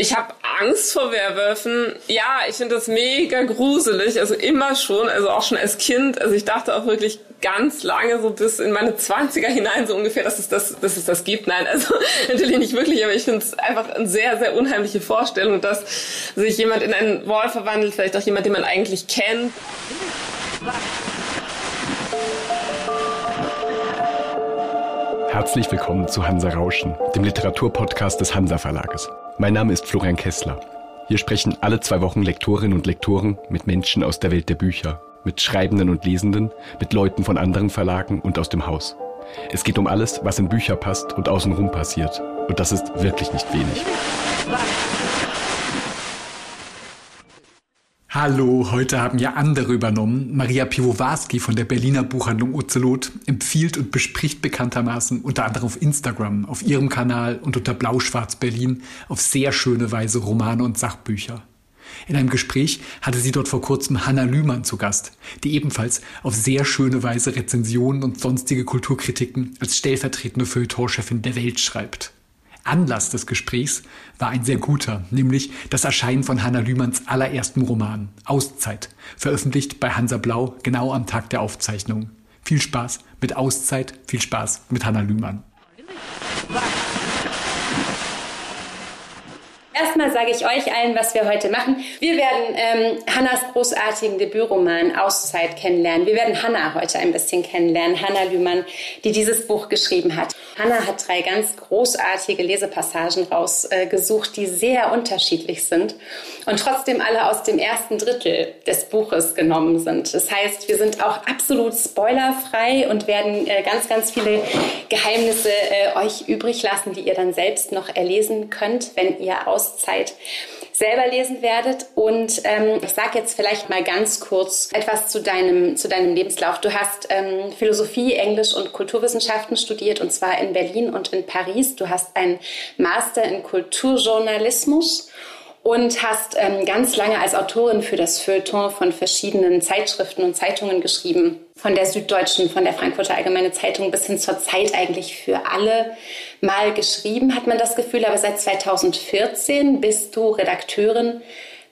Ich habe Angst vor Werwölfen. Ja, ich finde das mega gruselig. Also immer schon, also auch schon als Kind. Also ich dachte auch wirklich ganz lange, so bis in meine 20er hinein so ungefähr, dass es das, dass es das gibt. Nein, also natürlich nicht wirklich, aber ich finde es einfach eine sehr, sehr unheimliche Vorstellung, dass sich jemand in einen Wolf verwandelt, vielleicht auch jemand, den man eigentlich kennt. Herzlich willkommen zu Hansa Rauschen, dem Literaturpodcast des Hansa Verlages. Mein Name ist Florian Kessler. Hier sprechen alle zwei Wochen Lektorinnen und Lektoren mit Menschen aus der Welt der Bücher, mit Schreibenden und Lesenden, mit Leuten von anderen Verlagen und aus dem Haus. Es geht um alles, was in Bücher passt und außenrum passiert. Und das ist wirklich nicht wenig. Hallo, heute haben ja andere übernommen. Maria Piwowarski von der Berliner Buchhandlung Ocelot empfiehlt und bespricht bekanntermaßen unter anderem auf Instagram, auf ihrem Kanal und unter Blau-Schwarz Berlin auf sehr schöne Weise Romane und Sachbücher. In einem Gespräch hatte sie dort vor kurzem Hanna Lühmann zu Gast, die ebenfalls auf sehr schöne Weise Rezensionen und sonstige Kulturkritiken als stellvertretende Feuilletonchefin der Welt schreibt. Anlass des Gesprächs war ein sehr guter, nämlich das Erscheinen von Hanna Lühmanns allerersten Roman Auszeit, veröffentlicht bei Hansa Blau genau am Tag der Aufzeichnung. Viel Spaß mit Auszeit, viel Spaß mit Hanna Lühmann. Erstmal sage ich euch allen, was wir heute machen. Wir werden ähm, Hannas großartigen Debütroman Auszeit kennenlernen. Wir werden Hanna heute ein bisschen kennenlernen. Hanna Lühmann, die dieses Buch geschrieben hat. Hanna hat drei ganz großartige Lesepassagen rausgesucht, äh, die sehr unterschiedlich sind und trotzdem alle aus dem ersten Drittel des Buches genommen sind. Das heißt, wir sind auch absolut spoilerfrei und werden äh, ganz, ganz viele Geheimnisse äh, euch übrig lassen, die ihr dann selbst noch erlesen könnt, wenn ihr aus Auszeit selber lesen werdet. Und ähm, ich sage jetzt vielleicht mal ganz kurz etwas zu deinem, zu deinem Lebenslauf. Du hast ähm, Philosophie, Englisch und Kulturwissenschaften studiert und zwar in Berlin und in Paris. Du hast einen Master in Kulturjournalismus und hast ähm, ganz lange als Autorin für das Feuilleton von verschiedenen Zeitschriften und Zeitungen geschrieben. Von der Süddeutschen, von der Frankfurter Allgemeine Zeitung bis hin zur Zeit eigentlich für alle mal geschrieben, hat man das Gefühl. Aber seit 2014 bist du Redakteurin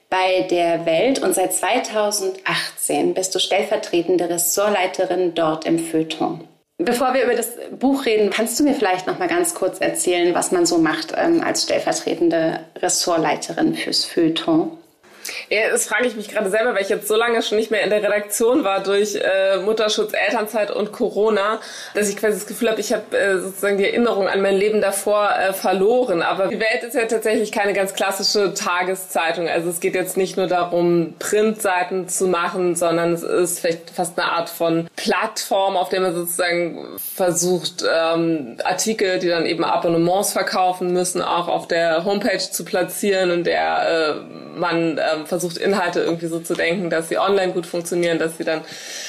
bei der Welt und seit 2018 bist du stellvertretende Ressortleiterin dort im Feuilleton. Bevor wir über das Buch reden, kannst du mir vielleicht noch mal ganz kurz erzählen, was man so macht ähm, als stellvertretende Ressortleiterin fürs Feuilleton? Ja, das frage ich mich gerade selber, weil ich jetzt so lange schon nicht mehr in der Redaktion war durch äh, Mutterschutz, Elternzeit und Corona, dass ich quasi das Gefühl habe, ich habe äh, sozusagen die Erinnerung an mein Leben davor äh, verloren. Aber die Welt ist ja tatsächlich keine ganz klassische Tageszeitung. Also es geht jetzt nicht nur darum, Printseiten zu machen, sondern es ist vielleicht fast eine Art von Plattform, auf der man sozusagen versucht, ähm, Artikel, die dann eben Abonnements verkaufen müssen, auch auf der Homepage zu platzieren, in der äh, man äh, ähm, versucht, Inhalte irgendwie so zu denken, dass sie online gut funktionieren, dass sie dann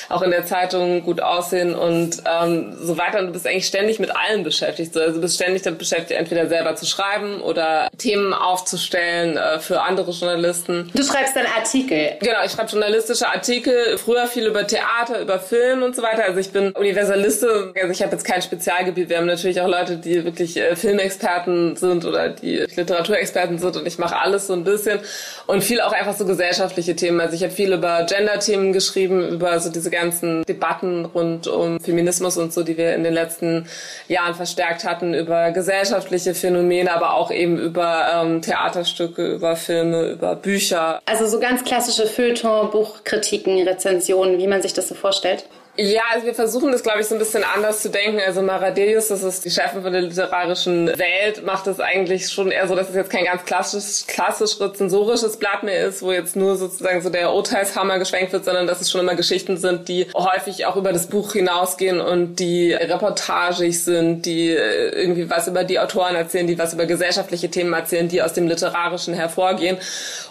auch in der Zeitung gut aussehen und ähm, so weiter. Und du bist eigentlich ständig mit allem beschäftigt. Also du bist ständig damit beschäftigt, entweder selber zu schreiben oder Themen aufzustellen äh, für andere Journalisten. Du schreibst dann Artikel. Genau, ich schreibe journalistische Artikel, früher viel über Theater, über Film und so weiter. Also ich bin Universaliste, also ich habe jetzt kein Spezialgebiet. Wir haben natürlich auch Leute, die wirklich äh, Filmexperten sind oder die Literaturexperten sind und ich mache alles so ein bisschen und viel auch einfach so gesellschaftliche Themen. Also ich habe viel über Gender-Themen geschrieben, über so diese ganzen Debatten rund um Feminismus und so, die wir in den letzten Jahren verstärkt hatten, über gesellschaftliche Phänomene, aber auch eben über ähm, Theaterstücke, über Filme, über Bücher. Also so ganz klassische Feuilleton, Buchkritiken, Rezensionen, wie man sich das so vorstellt? Ja, also wir versuchen das, glaube ich, so ein bisschen anders zu denken. Also Maradelius, das ist die Chefin von der literarischen Welt, macht das eigentlich schon eher so, dass es jetzt kein ganz klassisch, klassisch rezensorisches Blatt mehr ist, wo jetzt nur sozusagen so der Urteilshammer geschwenkt wird, sondern dass es schon immer Geschichten sind, die häufig auch über das Buch hinausgehen und die reportagig sind, die äh, irgendwie was über die Autoren erzählen, die was über gesellschaftliche Themen erzählen, die aus dem Literarischen hervorgehen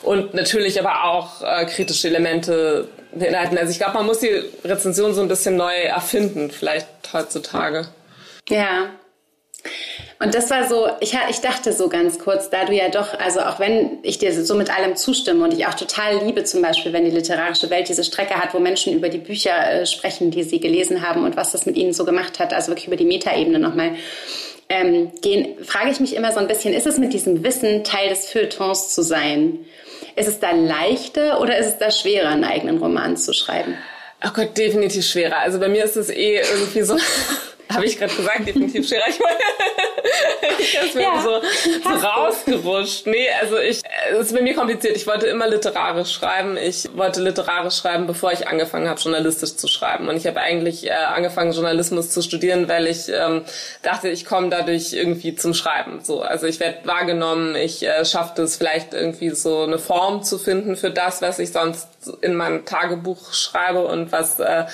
und natürlich aber auch äh, kritische Elemente beinhalten. Also ich glaube, man muss die Rezension so ein bisschen neu erfinden, vielleicht heutzutage. Ja. Und das war so, ich, ich dachte so ganz kurz, da du ja doch, also auch wenn ich dir so mit allem zustimme und ich auch total liebe zum Beispiel, wenn die literarische Welt diese Strecke hat, wo Menschen über die Bücher äh, sprechen, die sie gelesen haben und was das mit ihnen so gemacht hat, also wirklich über die Metaebene nochmal ähm, gehen, frage ich mich immer so ein bisschen, ist es mit diesem Wissen, Teil des Feuilletons zu sein? Ist es da leichter oder ist es da schwerer, einen eigenen Roman zu schreiben? Ach Gott, definitiv schwerer. Also bei mir ist es eh irgendwie so, habe ich gerade gesagt, definitiv schwerer. Ich meine, ich ist mir ja, so, so rausgerutscht. Nee, also ich, es ist bei mir kompliziert. Ich wollte immer literarisch schreiben. Ich wollte literarisch schreiben, bevor ich angefangen habe, journalistisch zu schreiben. Und ich habe eigentlich äh, angefangen, Journalismus zu studieren, weil ich ähm, dachte, ich komme dadurch irgendwie zum Schreiben. So, also ich werde wahrgenommen. Ich äh, schaffe es vielleicht irgendwie so eine Form zu finden für das, was ich sonst in meinem Tagebuch schreibe und was äh,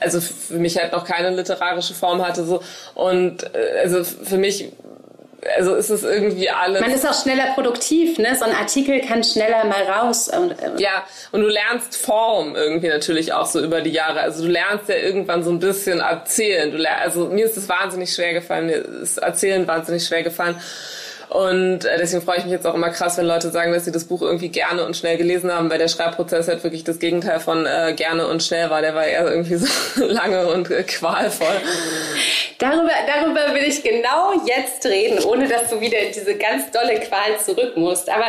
also für mich halt noch keine literarische Form hatte so und äh, also für mich also ist es irgendwie alles. Man ist auch schneller produktiv, ne? So ein Artikel kann schneller mal raus. Und, äh ja, und du lernst Form irgendwie natürlich auch so über die Jahre. Also du lernst ja irgendwann so ein bisschen erzählen. Du lernst, also mir ist es wahnsinnig schwer gefallen, mir ist Erzählen wahnsinnig schwer gefallen. Und äh, deswegen freue ich mich jetzt auch immer krass, wenn Leute sagen, dass sie das Buch irgendwie gerne und schnell gelesen haben, weil der Schreibprozess halt wirklich das Gegenteil von äh, gerne und schnell war. Der war eher irgendwie so lange und äh, qualvoll. Darüber, darüber will ich genau jetzt reden, ohne dass du wieder in diese ganz dolle Qual zurück musst. Aber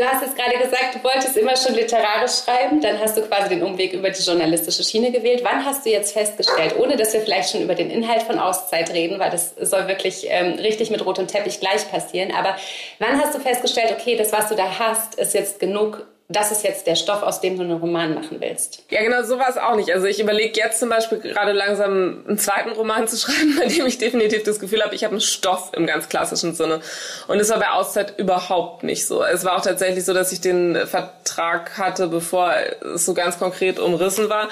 Du hast jetzt gerade gesagt, du wolltest immer schon literarisch schreiben, dann hast du quasi den Umweg über die journalistische Schiene gewählt. Wann hast du jetzt festgestellt, ohne dass wir vielleicht schon über den Inhalt von Auszeit reden, weil das soll wirklich ähm, richtig mit rotem Teppich gleich passieren, aber wann hast du festgestellt, okay, das, was du da hast, ist jetzt genug das ist jetzt der Stoff, aus dem du einen Roman machen willst. Ja, genau, so war es auch nicht. Also ich überlege jetzt zum Beispiel gerade langsam einen zweiten Roman zu schreiben, bei dem ich definitiv das Gefühl habe, ich habe einen Stoff im ganz klassischen Sinne. Und es war bei Auszeit überhaupt nicht so. Es war auch tatsächlich so, dass ich den Vertrag hatte, bevor es so ganz konkret umrissen war.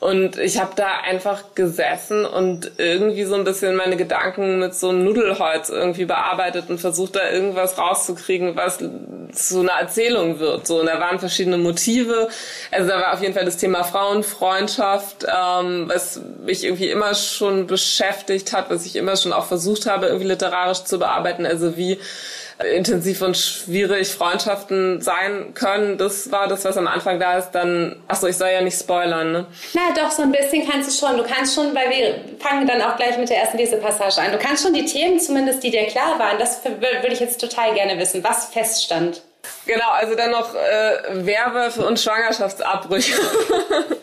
Und ich habe da einfach gesessen und irgendwie so ein bisschen meine Gedanken mit so einem Nudelholz irgendwie bearbeitet und versucht da irgendwas rauszukriegen, was so eine Erzählung wird. So, und da waren verschiedene Motive. Also da war auf jeden Fall das Thema Frauenfreundschaft, ähm, was mich irgendwie immer schon beschäftigt hat, was ich immer schon auch versucht habe, irgendwie literarisch zu bearbeiten. Also wie intensiv und schwierig Freundschaften sein können. Das war das, was am Anfang da ist. Dann, achso, ich soll ja nicht spoilern, ne? Na doch, so ein bisschen kannst du schon. Du kannst schon, weil wir fangen dann auch gleich mit der ersten Lesepassage an. Du kannst schon die Themen zumindest, die dir klar waren, das würde ich jetzt total gerne wissen, was feststand. Genau, also dann noch äh, Werwölfe und Schwangerschaftsabbrüche.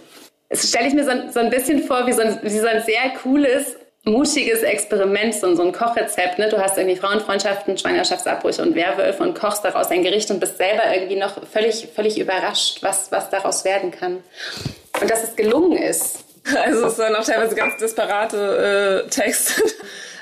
Das stelle ich mir so, so, ein bisschen vor wie so ein, wie so ein sehr cooles, mutiges Experiment, so, ein Kochrezept. Ne? Du hast irgendwie Frauenfreundschaften, Schwangerschaftsabbrüche und Werwölfe und kochst daraus ein Gericht und bist selber irgendwie noch völlig, völlig überrascht, was, was daraus werden kann. Und dass es gelungen ist. Also es waren auch teilweise ganz disparate äh, Texte.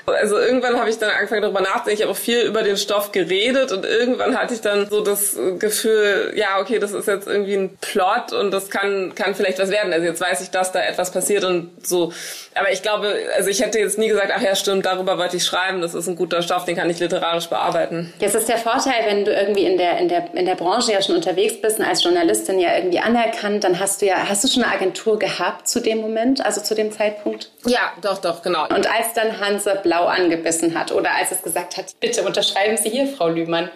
Also irgendwann habe ich dann angefangen darüber nachzudenken. Ich habe auch viel über den Stoff geredet und irgendwann hatte ich dann so das Gefühl, ja, okay, das ist jetzt irgendwie ein Plot und das kann, kann vielleicht was werden. Also jetzt weiß ich, dass da etwas passiert und so. Aber ich glaube, also ich hätte jetzt nie gesagt, ach ja, stimmt, darüber wollte ich schreiben. Das ist ein guter Stoff, den kann ich literarisch bearbeiten. Jetzt ist der Vorteil, wenn du irgendwie in der, in der, in der Branche ja schon unterwegs bist und als Journalistin ja irgendwie anerkannt, dann hast du ja, hast du schon eine Agentur gehabt zu dem Moment, also zu dem Zeitpunkt? Ja, doch, doch, genau. Und als dann Hansa Blau blau angebissen hat oder als es gesagt hat, bitte unterschreiben Sie hier, Frau Lühmann.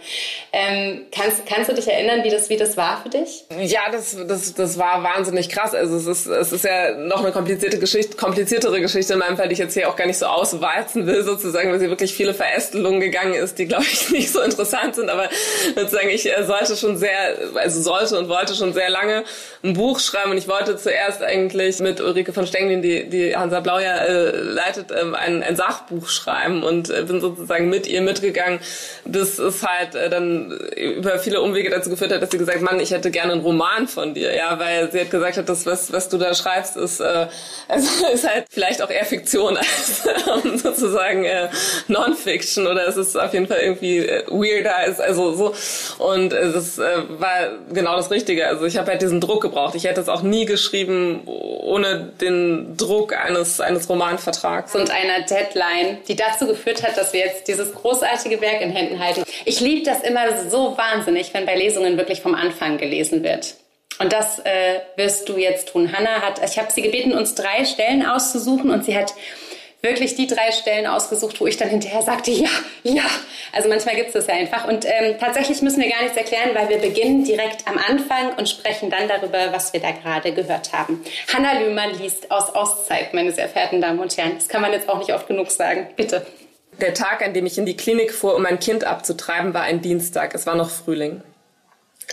Ähm, kannst, kannst du dich erinnern, wie das, wie das war für dich? Ja, das, das, das war wahnsinnig krass. Also es ist, es ist ja noch eine komplizierte Geschichte, kompliziertere Geschichte in meinem Fall, die ich jetzt hier auch gar nicht so auswalzen will, sozusagen, weil sie wirklich viele Verästelungen gegangen ist, die, glaube ich, nicht so interessant sind. Aber sozusagen, ich äh, sollte schon sehr, also sollte und wollte schon sehr lange ein Buch schreiben. Und ich wollte zuerst eigentlich mit Ulrike von Stenglin, die, die Hansa Blau ja äh, leitet, ähm, ein, ein Sachbuch schreiben und äh, bin sozusagen mit ihr mitgegangen, bis es halt äh, dann über viele Umwege dazu geführt hat, dass sie gesagt, Mann, ich hätte gerne einen Roman von dir, ja, weil sie hat gesagt hat, das was was du da schreibst ist äh, also ist halt vielleicht auch eher Fiktion als ähm, sozusagen äh, Non-Fiction oder es ist auf jeden Fall irgendwie äh, weirder als also so und äh, das äh, war genau das Richtige. Also ich habe halt diesen Druck gebraucht. Ich hätte es auch nie geschrieben ohne den Druck eines eines Romanvertrags und einer Deadline die dazu geführt hat, dass wir jetzt dieses großartige Werk in Händen halten. Ich liebe das immer so wahnsinnig, wenn bei Lesungen wirklich vom Anfang gelesen wird. Und das äh, wirst du jetzt tun. Hannah hat, ich habe sie gebeten, uns drei Stellen auszusuchen und sie hat wirklich die drei Stellen ausgesucht, wo ich dann hinterher sagte, ja, ja. Also manchmal gibt es das ja einfach. Und ähm, tatsächlich müssen wir gar nichts erklären, weil wir beginnen direkt am Anfang und sprechen dann darüber, was wir da gerade gehört haben. Hanna Lühmann liest aus Auszeit, meine sehr verehrten Damen und Herren. Das kann man jetzt auch nicht oft genug sagen. Bitte. Der Tag, an dem ich in die Klinik fuhr, um mein Kind abzutreiben, war ein Dienstag. Es war noch Frühling.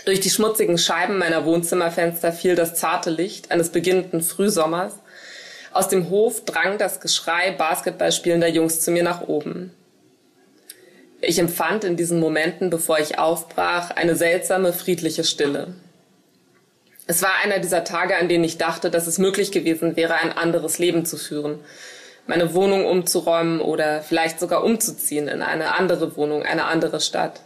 Durch die schmutzigen Scheiben meiner Wohnzimmerfenster fiel das zarte Licht eines beginnenden Frühsommers. Aus dem Hof drang das Geschrei basketballspielender Jungs zu mir nach oben. Ich empfand in diesen Momenten, bevor ich aufbrach, eine seltsame, friedliche Stille. Es war einer dieser Tage, an denen ich dachte, dass es möglich gewesen wäre, ein anderes Leben zu führen, meine Wohnung umzuräumen oder vielleicht sogar umzuziehen in eine andere Wohnung, eine andere Stadt.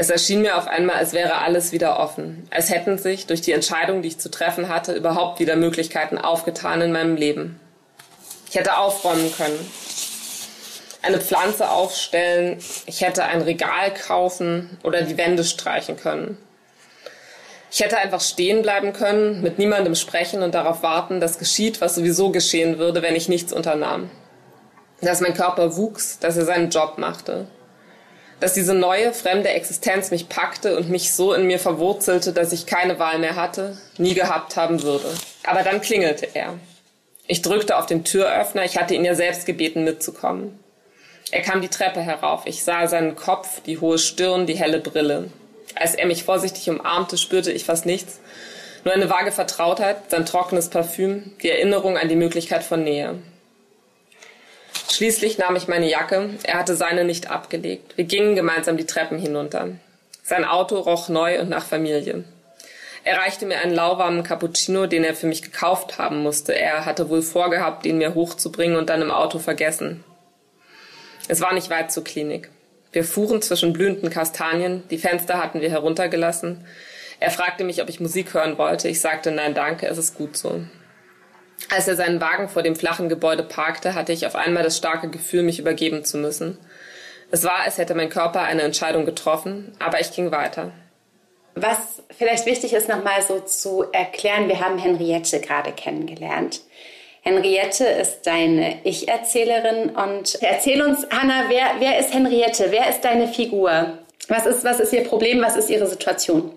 Es erschien mir auf einmal, als wäre alles wieder offen, als hätten sich durch die Entscheidung, die ich zu treffen hatte, überhaupt wieder Möglichkeiten aufgetan in meinem Leben. Ich hätte aufräumen können, eine Pflanze aufstellen, ich hätte ein Regal kaufen oder die Wände streichen können. Ich hätte einfach stehen bleiben können, mit niemandem sprechen und darauf warten, dass geschieht, was sowieso geschehen würde, wenn ich nichts unternahm. Dass mein Körper wuchs, dass er seinen Job machte. Dass diese neue, fremde Existenz mich packte und mich so in mir verwurzelte, dass ich keine Wahl mehr hatte, nie gehabt haben würde. Aber dann klingelte er. Ich drückte auf den Türöffner, ich hatte ihn ja selbst gebeten mitzukommen. Er kam die Treppe herauf. Ich sah seinen Kopf, die hohe Stirn, die helle Brille. Als er mich vorsichtig umarmte, spürte ich fast nichts. Nur eine vage Vertrautheit, sein trockenes Parfüm, die Erinnerung an die Möglichkeit von Nähe. Schließlich nahm ich meine Jacke. Er hatte seine nicht abgelegt. Wir gingen gemeinsam die Treppen hinunter. Sein Auto roch neu und nach Familie. Er reichte mir einen lauwarmen Cappuccino, den er für mich gekauft haben musste. Er hatte wohl vorgehabt, ihn mir hochzubringen und dann im Auto vergessen. Es war nicht weit zur Klinik. Wir fuhren zwischen blühenden Kastanien, die Fenster hatten wir heruntergelassen. Er fragte mich, ob ich Musik hören wollte. Ich sagte nein, danke, es ist gut so. Als er seinen Wagen vor dem flachen Gebäude parkte, hatte ich auf einmal das starke Gefühl, mich übergeben zu müssen. Es war, als hätte mein Körper eine Entscheidung getroffen, aber ich ging weiter. Was vielleicht wichtig ist, nochmal so zu erklären, wir haben Henriette gerade kennengelernt. Henriette ist deine Ich-Erzählerin und erzähl uns, Hanna, wer, wer ist Henriette? Wer ist deine Figur? Was ist, was ist ihr Problem? Was ist ihre Situation?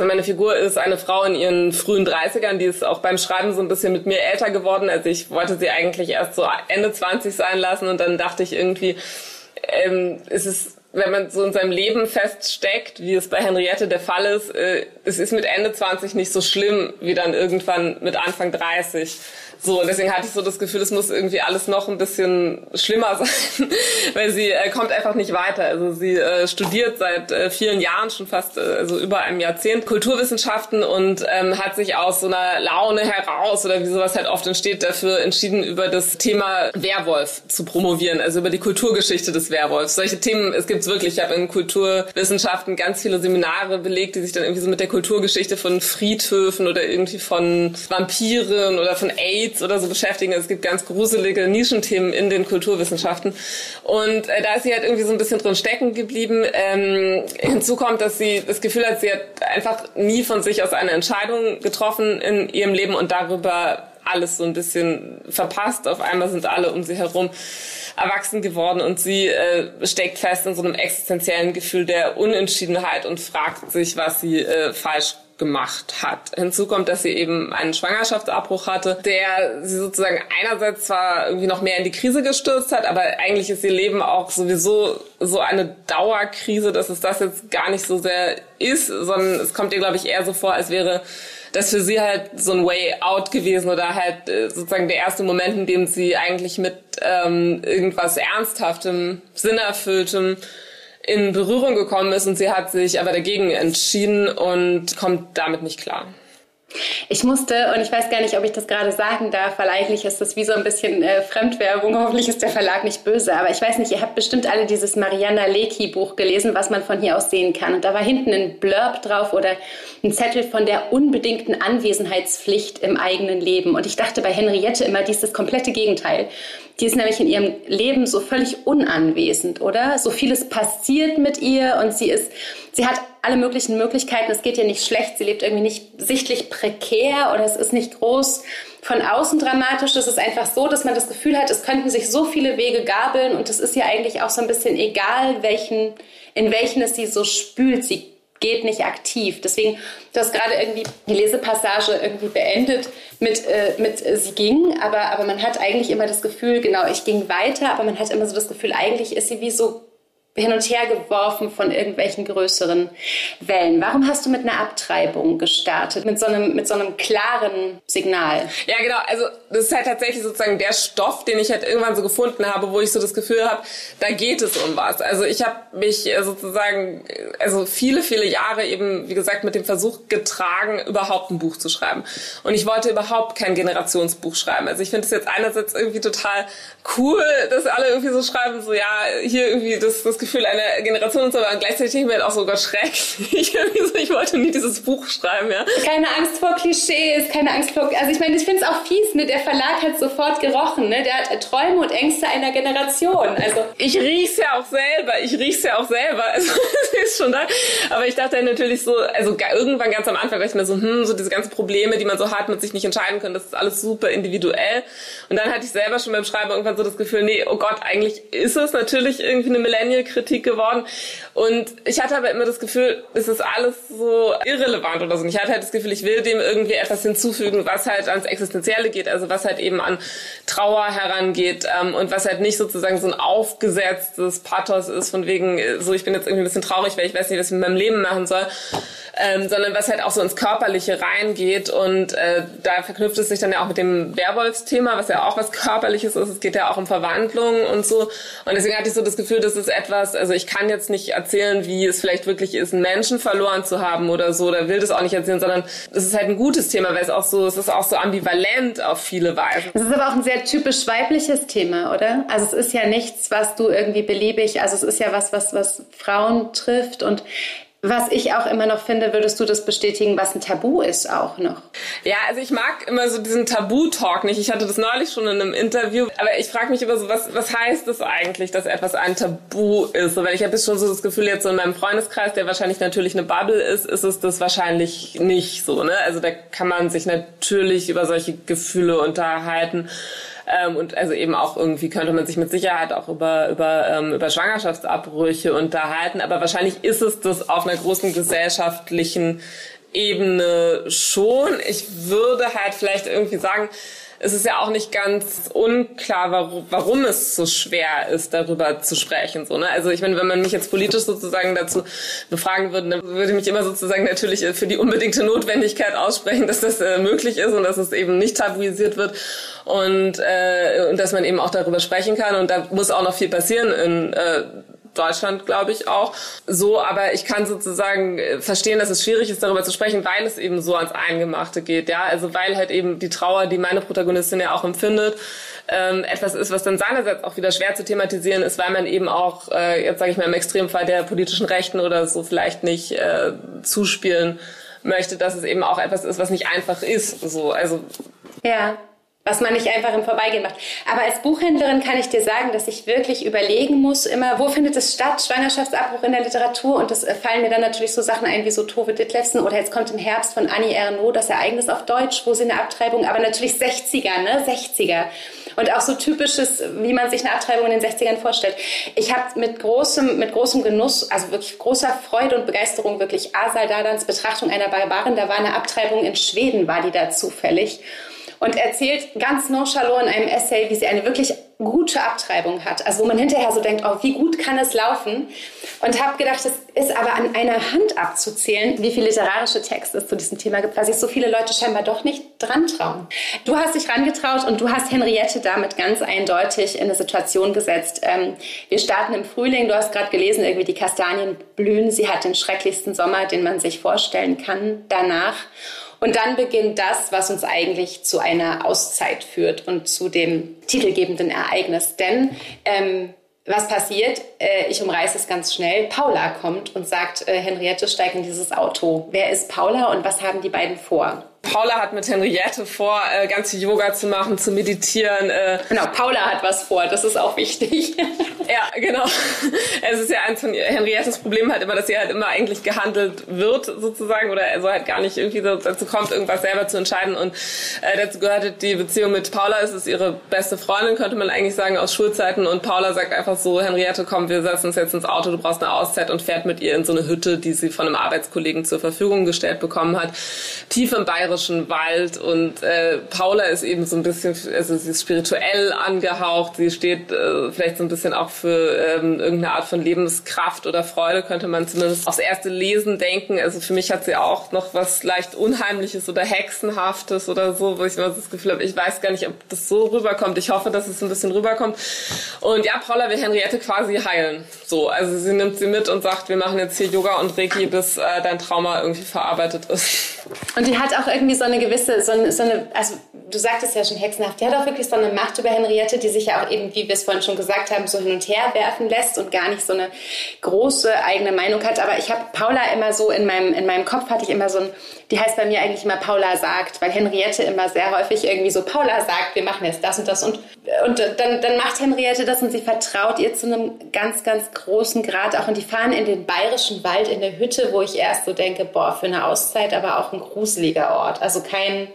Meine Figur ist eine Frau in ihren frühen 30ern, die ist auch beim Schreiben so ein bisschen mit mir älter geworden. Also ich wollte sie eigentlich erst so Ende 20 sein lassen und dann dachte ich irgendwie, ähm, ist es wenn man so in seinem Leben feststeckt, wie es bei Henriette der Fall ist, äh, es ist mit Ende 20 nicht so schlimm wie dann irgendwann mit Anfang 30. So, und deswegen hatte ich so das Gefühl, es muss irgendwie alles noch ein bisschen schlimmer sein, weil sie äh, kommt einfach nicht weiter. Also sie äh, studiert seit äh, vielen Jahren, schon fast äh, also über einem Jahrzehnt, Kulturwissenschaften und ähm, hat sich aus so einer Laune heraus oder wie sowas halt oft entsteht, dafür entschieden, über das Thema Werwolf zu promovieren, also über die Kulturgeschichte des Werwolfs. Solche Themen, es gibt's wirklich. Ich habe in Kulturwissenschaften ganz viele Seminare belegt, die sich dann irgendwie so mit der Kulturgeschichte von Friedhöfen oder irgendwie von Vampiren oder von AIDS Kiez oder so beschäftigen. Es gibt ganz gruselige Nischenthemen in den Kulturwissenschaften. Und äh, da ist sie halt irgendwie so ein bisschen drin stecken geblieben. Ähm, hinzu kommt, dass sie das Gefühl hat, sie hat einfach nie von sich aus eine Entscheidung getroffen in ihrem Leben und darüber alles so ein bisschen verpasst. Auf einmal sind alle um sie herum erwachsen geworden und sie äh, steckt fest in so einem existenziellen Gefühl der Unentschiedenheit und fragt sich, was sie äh, falsch gemacht hat. Hinzu kommt, dass sie eben einen Schwangerschaftsabbruch hatte, der sie sozusagen einerseits zwar irgendwie noch mehr in die Krise gestürzt hat, aber eigentlich ist ihr Leben auch sowieso so eine Dauerkrise, dass es das jetzt gar nicht so sehr ist, sondern es kommt ihr, glaube ich, eher so vor, als wäre das für sie halt so ein Way out gewesen oder halt äh, sozusagen der erste Moment, in dem sie eigentlich mit ähm, irgendwas Ernsthaftem, Sinnerfülltem in Berührung gekommen ist und sie hat sich aber dagegen entschieden und kommt damit nicht klar. Ich musste, und ich weiß gar nicht, ob ich das gerade sagen darf, weil eigentlich ist das wie so ein bisschen äh, Fremdwerbung. Hoffentlich ist der Verlag nicht böse. Aber ich weiß nicht, ihr habt bestimmt alle dieses Mariana Lecki Buch gelesen, was man von hier aus sehen kann. Und da war hinten ein Blurb drauf oder ein Zettel von der unbedingten Anwesenheitspflicht im eigenen Leben. Und ich dachte bei Henriette immer, die ist das komplette Gegenteil. Die ist nämlich in ihrem Leben so völlig unanwesend, oder? So vieles passiert mit ihr und sie ist, sie hat alle möglichen Möglichkeiten. Es geht ihr nicht schlecht. Sie lebt irgendwie nicht sichtlich prekär oder es ist nicht groß von außen dramatisch. Es ist einfach so, dass man das Gefühl hat, es könnten sich so viele Wege gabeln und es ist ja eigentlich auch so ein bisschen egal, welchen, in welchen es sie so spült. Sie geht nicht aktiv. Deswegen, du hast gerade irgendwie die Lesepassage irgendwie beendet mit, äh, mit äh, sie ging, aber, aber man hat eigentlich immer das Gefühl, genau, ich ging weiter, aber man hat immer so das Gefühl, eigentlich ist sie wie so hin und her geworfen von irgendwelchen größeren Wellen. Warum hast du mit einer Abtreibung gestartet? Mit so einem, mit so einem klaren Signal? Ja, genau. Also, das ist halt tatsächlich sozusagen der Stoff, den ich halt irgendwann so gefunden habe, wo ich so das Gefühl habe, da geht es um was. Also, ich habe mich äh, sozusagen, äh, also viele, viele Jahre eben, wie gesagt, mit dem Versuch getragen, überhaupt ein Buch zu schreiben. Und ich wollte überhaupt kein Generationsbuch schreiben. Also, ich finde es jetzt einerseits irgendwie total cool, dass alle irgendwie so schreiben, so, ja, hier irgendwie das, das Gefühl einer Generation und so, aber gleichzeitig denke ich mir halt auch so, Gott, schrecklich. Ich, wollte nie dieses Buch schreiben, ja. Keine Angst vor Klischees, keine Angst vor, also ich meine, ich finde es auch fies, ne, der Verlag hat sofort gerochen, ne, der hat Träume und Ängste einer Generation, also. Ich riech's ja auch selber, ich riech's ja auch selber, also, ist schon da. Aber ich dachte natürlich so, also irgendwann ganz am Anfang dachte ich mir so, hm, so diese ganzen Probleme, die man so hat, mit sich nicht entscheiden können, das ist alles super individuell. Und dann hatte ich selber schon beim Schreiben irgendwann so das Gefühl, nee, oh Gott, eigentlich ist es natürlich irgendwie eine Millennial Kritik geworden. Und ich hatte aber immer das Gefühl, es ist alles so irrelevant oder so. Ich hatte halt das Gefühl, ich will dem irgendwie etwas hinzufügen, was halt ans Existenzielle geht, also was halt eben an Trauer herangeht ähm, und was halt nicht sozusagen so ein aufgesetztes Pathos ist, von wegen, äh, so ich bin jetzt irgendwie ein bisschen traurig, weil ich weiß nicht, was ich mit meinem Leben machen soll, ähm, sondern was halt auch so ins Körperliche reingeht. Und äh, da verknüpft es sich dann ja auch mit dem Werwolfsthema, was ja auch was Körperliches ist. Es geht ja auch um Verwandlung und so. Und deswegen hatte ich so das Gefühl, das ist etwas, also ich kann jetzt nicht erzählen, wie es vielleicht wirklich ist, einen Menschen verloren zu haben oder so, oder will das auch nicht erzählen, sondern es ist halt ein gutes Thema, weil es auch so, es ist auch so ambivalent auf viele Weisen. Es ist aber auch ein sehr typisch weibliches Thema, oder? Also es ist ja nichts, was du irgendwie beliebig, also es ist ja was, was, was Frauen trifft und was ich auch immer noch finde, würdest du das bestätigen, was ein Tabu ist auch noch? Ja, also ich mag immer so diesen Tabu-Talk nicht. Ich hatte das neulich schon in einem Interview, aber ich frage mich immer so, was, was heißt das eigentlich, dass etwas ein Tabu ist? Weil ich habe jetzt schon so das Gefühl, jetzt so in meinem Freundeskreis, der wahrscheinlich natürlich eine Bubble ist, ist es das wahrscheinlich nicht so. Ne? Also da kann man sich natürlich über solche Gefühle unterhalten. Ähm, und also eben auch irgendwie könnte man sich mit Sicherheit auch über, über, ähm, über Schwangerschaftsabbrüche unterhalten. Aber wahrscheinlich ist es das auf einer großen gesellschaftlichen Ebene schon. Ich würde halt vielleicht irgendwie sagen, es ist ja auch nicht ganz unklar, warum, warum es so schwer ist, darüber zu sprechen. So, ne? Also ich meine, wenn man mich jetzt politisch sozusagen dazu befragen würde, dann würde ich mich immer sozusagen natürlich für die unbedingte Notwendigkeit aussprechen, dass das äh, möglich ist und dass es eben nicht tabuisiert wird und, äh, und dass man eben auch darüber sprechen kann. Und da muss auch noch viel passieren in äh, Deutschland, glaube ich, auch so. Aber ich kann sozusagen äh, verstehen, dass es schwierig ist, darüber zu sprechen, weil es eben so ans Eingemachte geht. Ja, also weil halt eben die Trauer, die meine Protagonistin ja auch empfindet, ähm, etwas ist, was dann seinerseits auch wieder schwer zu thematisieren ist, weil man eben auch, äh, jetzt sage ich mal im Extremfall der politischen Rechten oder so vielleicht nicht äh, zuspielen möchte, dass es eben auch etwas ist, was nicht einfach ist. So, also ja was man nicht einfach im Vorbeigehen macht. Aber als Buchhändlerin kann ich dir sagen, dass ich wirklich überlegen muss, immer, wo findet es statt, Schwangerschaftsabbruch in der Literatur? Und das äh, fallen mir dann natürlich so Sachen ein wie so Tove Ditlevsen oder jetzt kommt im Herbst von Annie Ernaux das Ereignis auf Deutsch, wo sie eine Abtreibung, aber natürlich 60er, ne? 60er. Und auch so typisches, wie man sich eine Abtreibung in den 60ern vorstellt. Ich habe mit großem, mit großem Genuss, also wirklich großer Freude und Begeisterung wirklich Asal Dadans Betrachtung einer Barbarin, da war eine Abtreibung in Schweden, war die da zufällig und erzählt ganz nonchalant in einem Essay, wie sie eine wirklich gute Abtreibung hat. Also wo man hinterher so denkt, oh, wie gut kann es laufen? Und habe gedacht, es ist aber an einer Hand abzuzählen, wie viele literarische Texte es zu diesem Thema gibt, weil sich so viele Leute scheinbar doch nicht dran trauen. Du hast dich rangetraut und du hast Henriette damit ganz eindeutig in eine Situation gesetzt. Ähm, wir starten im Frühling, du hast gerade gelesen, irgendwie die Kastanien blühen. Sie hat den schrecklichsten Sommer, den man sich vorstellen kann danach. Und dann beginnt das, was uns eigentlich zu einer Auszeit führt und zu dem titelgebenden Ereignis. Denn ähm, was passiert? Äh, ich umreiße es ganz schnell. Paula kommt und sagt, äh, Henriette, steig in dieses Auto. Wer ist Paula und was haben die beiden vor? Paula hat mit Henriette vor, äh, ganz viel Yoga zu machen, zu meditieren. Äh. Genau, Paula hat was vor, das ist auch wichtig. ja, genau. Es ist ja eins von Henriettes Problem halt immer, dass sie halt immer eigentlich gehandelt wird, sozusagen, oder also halt gar nicht irgendwie dazu kommt, irgendwas selber zu entscheiden. Und äh, dazu gehört halt die Beziehung mit Paula. Es ist ihre beste Freundin, könnte man eigentlich sagen, aus Schulzeiten. Und Paula sagt einfach so, Henriette, komm, wir setzen uns jetzt ins Auto, du brauchst eine Auszeit und fährt mit ihr in so eine Hütte, die sie von einem Arbeitskollegen zur Verfügung gestellt bekommen hat. Tief im bayerischen Wald und äh, Paula ist eben so ein bisschen, also sie ist spirituell angehaucht, sie steht äh, vielleicht so ein bisschen auch für ähm, irgendeine Art von Lebenskraft oder Freude, könnte man zumindest aufs erste Lesen denken. Also für mich hat sie auch noch was leicht Unheimliches oder Hexenhaftes oder so, wo ich immer das Gefühl habe, ich weiß gar nicht, ob das so rüberkommt. Ich hoffe, dass es ein bisschen rüberkommt. Und ja, Paula will Henriette quasi heilen. So, also sie nimmt sie mit und sagt, wir machen jetzt hier Yoga und Reiki, bis äh, dein Trauma irgendwie verarbeitet ist. Und die hat auch irgendwie so eine gewisse, so eine, so eine, also du sagtest ja schon hexenhaft, die hat auch wirklich so eine Macht über Henriette, die sich ja auch eben, wie wir es vorhin schon gesagt haben, so hin und her werfen lässt und gar nicht so eine große eigene Meinung hat. Aber ich habe Paula immer so in meinem, in meinem Kopf hatte ich immer so ein, die heißt bei mir eigentlich immer Paula sagt, weil Henriette immer sehr häufig irgendwie so Paula sagt, wir machen jetzt das und das und, und dann, dann macht Henriette das und sie vertraut ihr zu einem ganz, ganz großen Grad auch und die fahren in den bayerischen Wald in der Hütte, wo ich erst so denke, boah, für eine Auszeit, aber auch ein gruseliger Ort. Also kein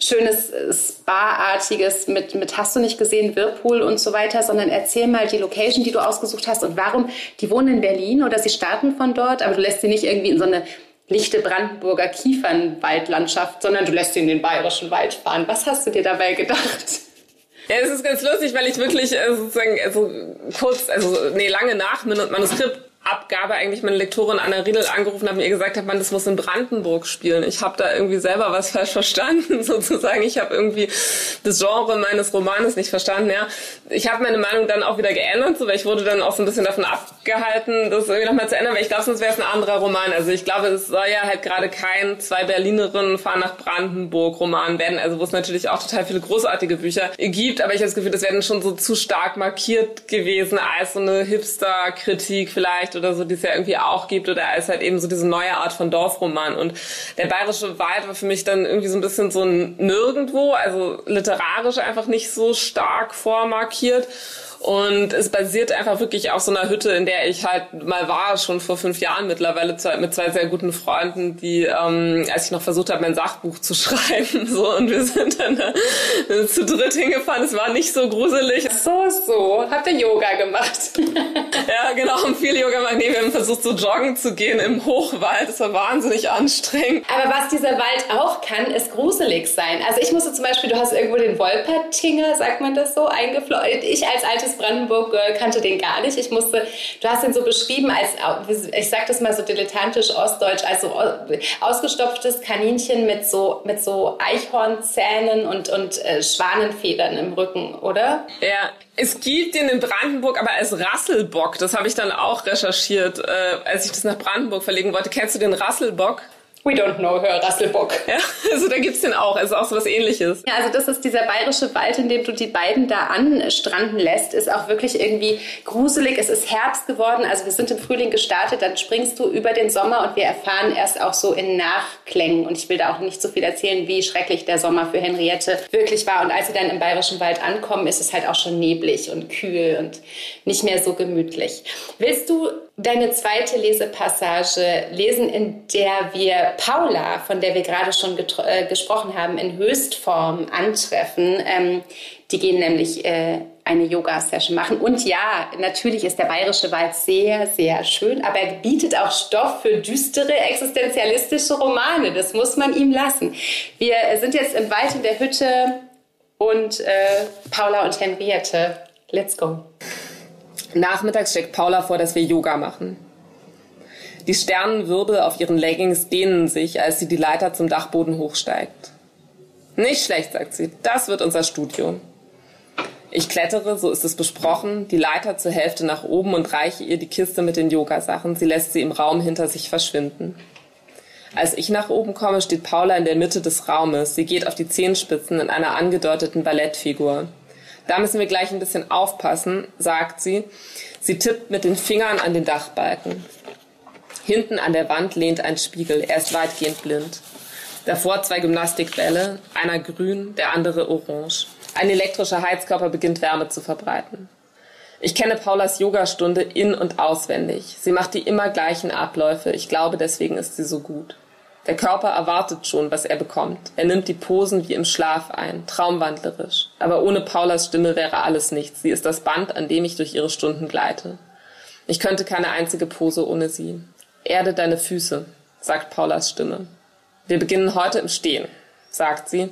schönes Spa-artiges mit, mit hast du nicht gesehen, Whirlpool und so weiter, sondern erzähl mal die Location, die du ausgesucht hast und warum. Die wohnen in Berlin oder sie starten von dort, aber du lässt sie nicht irgendwie in so eine lichte Brandenburger Kiefernwaldlandschaft, sondern du lässt sie in den bayerischen Wald fahren. Was hast du dir dabei gedacht? Ja, es ist ganz lustig, weil ich wirklich äh, sozusagen also kurz, also nee, lange nach Manuskript Abgabe eigentlich meine Lektorin Anna Riedel angerufen hat und ihr gesagt hat, man, das muss in Brandenburg spielen. Ich habe da irgendwie selber was falsch verstanden, sozusagen. Ich habe irgendwie das Genre meines Romanes nicht verstanden. Ja, ich habe meine Meinung dann auch wieder geändert, so, weil ich wurde dann auch so ein bisschen davon abgehalten, das irgendwie nochmal zu ändern, weil ich glaube, sonst wäre es ein anderer Roman. Also ich glaube, es soll ja halt gerade kein zwei Berlinerinnen fahren nach Brandenburg Roman werden, also wo es natürlich auch total viele großartige Bücher gibt, aber ich habe das Gefühl, das werden schon so zu stark markiert gewesen als so eine Hipster-Kritik vielleicht oder so, die es ja irgendwie auch gibt, oder als halt eben so diese neue Art von Dorfroman. Und der Bayerische Wald war für mich dann irgendwie so ein bisschen so ein Nirgendwo, also literarisch einfach nicht so stark vormarkiert. Und es basiert einfach wirklich auf so einer Hütte, in der ich halt mal war, schon vor fünf Jahren mittlerweile mit zwei sehr guten Freunden, die, ähm, als ich noch versucht habe, mein Sachbuch zu schreiben, so und wir sind dann äh, zu dritt hingefahren. Es war nicht so gruselig. So, so. Habt ihr Yoga gemacht? ja, genau, haben viel Yoga gemacht. Nee, wir haben versucht, so joggen zu gehen im Hochwald. Das war wahnsinnig anstrengend. Aber was dieser Wald auch kann, ist gruselig sein. Also ich musste zum Beispiel, du hast irgendwo den Wolpertinger, sagt man das so, eingeflogen. Ich als alte altes Brandenburg-Girl kannte den gar nicht. Ich musste, du hast ihn so beschrieben als, ich sag das mal so dilettantisch ostdeutsch, also ausgestopftes Kaninchen mit so, mit so Eichhornzähnen und, und äh, Schwanenfedern im Rücken, oder? Ja, es gibt den in Brandenburg aber als Rasselbock. Das habe ich dann auch recherchiert, äh, als ich das nach Brandenburg verlegen wollte. Kennst du den Rasselbock? We don't know her, Rasselbock. Ja, also da gibt's den auch, also auch so was ähnliches. Ja, also das ist dieser bayerische Wald, in dem du die beiden da anstranden lässt, ist auch wirklich irgendwie gruselig. Es ist Herbst geworden, also wir sind im Frühling gestartet, dann springst du über den Sommer und wir erfahren erst auch so in Nachklängen. Und ich will da auch nicht so viel erzählen, wie schrecklich der Sommer für Henriette wirklich war. Und als sie dann im bayerischen Wald ankommen, ist es halt auch schon neblig und kühl und nicht mehr so gemütlich. Willst du deine zweite Lesepassage lesen, in der wir Paula, von der wir gerade schon äh, gesprochen haben, in Höchstform antreffen. Ähm, die gehen nämlich äh, eine Yoga-Session machen. Und ja, natürlich ist der bayerische Wald sehr, sehr schön, aber er bietet auch Stoff für düstere existenzialistische Romane. Das muss man ihm lassen. Wir sind jetzt im Wald in der Hütte und äh, Paula und Henriette. Let's go. Nachmittags schlägt Paula vor, dass wir Yoga machen. Die Sternenwirbel auf ihren Leggings dehnen sich, als sie die Leiter zum Dachboden hochsteigt. Nicht schlecht, sagt sie. Das wird unser Studio. Ich klettere, so ist es besprochen, die Leiter zur Hälfte nach oben und reiche ihr die Kiste mit den Yogasachen. Sie lässt sie im Raum hinter sich verschwinden. Als ich nach oben komme, steht Paula in der Mitte des Raumes. Sie geht auf die Zehenspitzen in einer angedeuteten Ballettfigur. Da müssen wir gleich ein bisschen aufpassen, sagt sie. Sie tippt mit den Fingern an den Dachbalken. Hinten an der Wand lehnt ein Spiegel. Er ist weitgehend blind. Davor zwei Gymnastikbälle, einer grün, der andere orange. Ein elektrischer Heizkörper beginnt Wärme zu verbreiten. Ich kenne Paulas Yogastunde in- und auswendig. Sie macht die immer gleichen Abläufe. Ich glaube, deswegen ist sie so gut. Der Körper erwartet schon, was er bekommt. Er nimmt die Posen wie im Schlaf ein, traumwandlerisch. Aber ohne Paulas Stimme wäre alles nichts. Sie ist das Band, an dem ich durch ihre Stunden gleite. Ich könnte keine einzige Pose ohne sie. Erde deine Füße, sagt Paulas Stimme. Wir beginnen heute im Stehen sagt sie,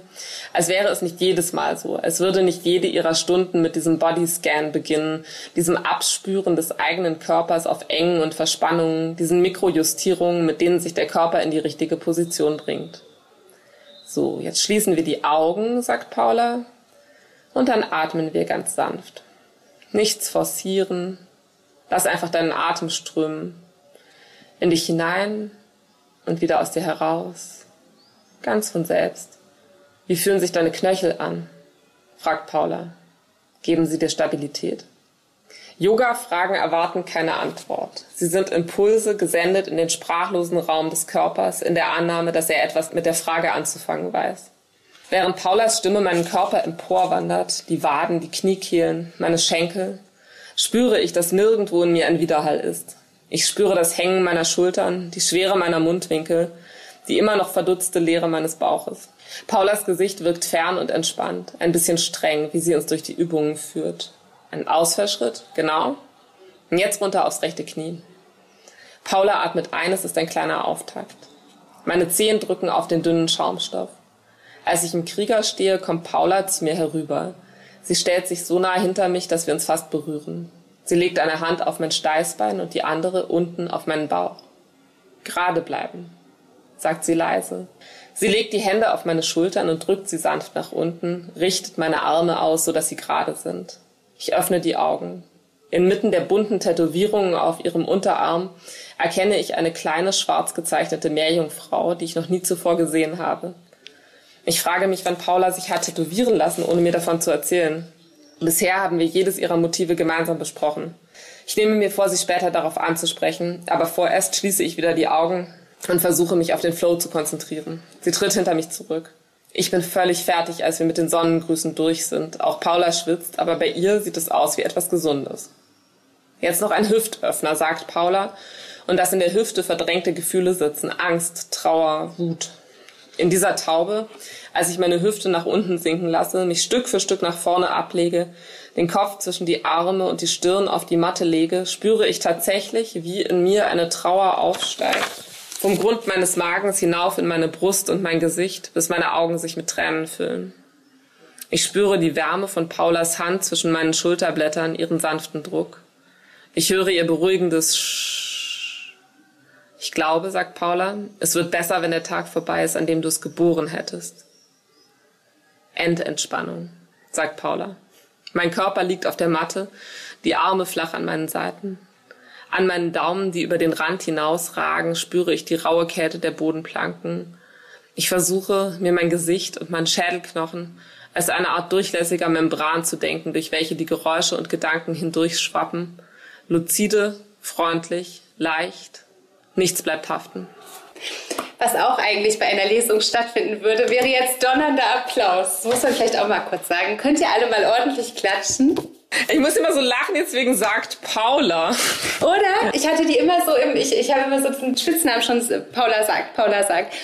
als wäre es nicht jedes Mal so, als würde nicht jede ihrer Stunden mit diesem Bodyscan beginnen, diesem Abspüren des eigenen Körpers auf Engen und Verspannungen, diesen Mikrojustierungen, mit denen sich der Körper in die richtige Position bringt. So, jetzt schließen wir die Augen, sagt Paula, und dann atmen wir ganz sanft. Nichts forcieren, lass einfach deinen Atem strömen, in dich hinein und wieder aus dir heraus Ganz von selbst. Wie fühlen sich deine Knöchel an? fragt Paula. Geben sie dir Stabilität? Yoga-Fragen erwarten keine Antwort. Sie sind Impulse gesendet in den sprachlosen Raum des Körpers in der Annahme, dass er etwas mit der Frage anzufangen weiß. Während Paulas Stimme meinen Körper emporwandert, die Waden, die Kniekehlen, meine Schenkel, spüre ich, dass nirgendwo in mir ein Widerhall ist. Ich spüre das Hängen meiner Schultern, die Schwere meiner Mundwinkel, die immer noch verdutzte Leere meines Bauches. Paulas Gesicht wirkt fern und entspannt, ein bisschen streng, wie sie uns durch die Übungen führt. Ein Ausfallschritt, genau. Und jetzt runter aufs rechte Knie. Paula atmet ein, es ist ein kleiner Auftakt. Meine Zehen drücken auf den dünnen Schaumstoff. Als ich im Krieger stehe, kommt Paula zu mir herüber. Sie stellt sich so nah hinter mich, dass wir uns fast berühren. Sie legt eine Hand auf mein Steißbein und die andere unten auf meinen Bauch. Gerade bleiben sagt sie leise. Sie legt die Hände auf meine Schultern und drückt sie sanft nach unten, richtet meine Arme aus, so dass sie gerade sind. Ich öffne die Augen. Inmitten der bunten Tätowierungen auf ihrem Unterarm erkenne ich eine kleine schwarz gezeichnete Meerjungfrau, die ich noch nie zuvor gesehen habe. Ich frage mich, wann Paula sich hat tätowieren lassen, ohne mir davon zu erzählen. Bisher haben wir jedes ihrer Motive gemeinsam besprochen. Ich nehme mir vor, sie später darauf anzusprechen, aber vorerst schließe ich wieder die Augen, und versuche mich auf den Flow zu konzentrieren. Sie tritt hinter mich zurück. Ich bin völlig fertig, als wir mit den Sonnengrüßen durch sind. Auch Paula schwitzt, aber bei ihr sieht es aus wie etwas Gesundes. Jetzt noch ein Hüftöffner, sagt Paula, und das in der Hüfte verdrängte Gefühle sitzen. Angst, Trauer, Wut. In dieser Taube, als ich meine Hüfte nach unten sinken lasse, mich Stück für Stück nach vorne ablege, den Kopf zwischen die Arme und die Stirn auf die Matte lege, spüre ich tatsächlich, wie in mir eine Trauer aufsteigt vom Grund meines Magens hinauf in meine Brust und mein Gesicht, bis meine Augen sich mit Tränen füllen. Ich spüre die Wärme von Paulas Hand zwischen meinen Schulterblättern, ihren sanften Druck. Ich höre ihr beruhigendes Sch. Ich glaube, sagt Paula, es wird besser, wenn der Tag vorbei ist, an dem du es geboren hättest. Endentspannung, sagt Paula. Mein Körper liegt auf der Matte, die Arme flach an meinen Seiten. An meinen Daumen, die über den Rand hinausragen, spüre ich die raue Kälte der Bodenplanken. Ich versuche, mir mein Gesicht und meinen Schädelknochen als eine Art durchlässiger Membran zu denken, durch welche die Geräusche und Gedanken hindurchschwappen. Luzide, freundlich, leicht. Nichts bleibt haften. Was auch eigentlich bei einer Lesung stattfinden würde, wäre jetzt donnernder Applaus. Das muss man vielleicht auch mal kurz sagen. Könnt ihr alle mal ordentlich klatschen? Ich muss immer so lachen, jetzt wegen sagt Paula. Oder? Ich hatte die immer so im, ich, ich habe immer so einen Spitznamen schon, Paula sagt, Paula sagt.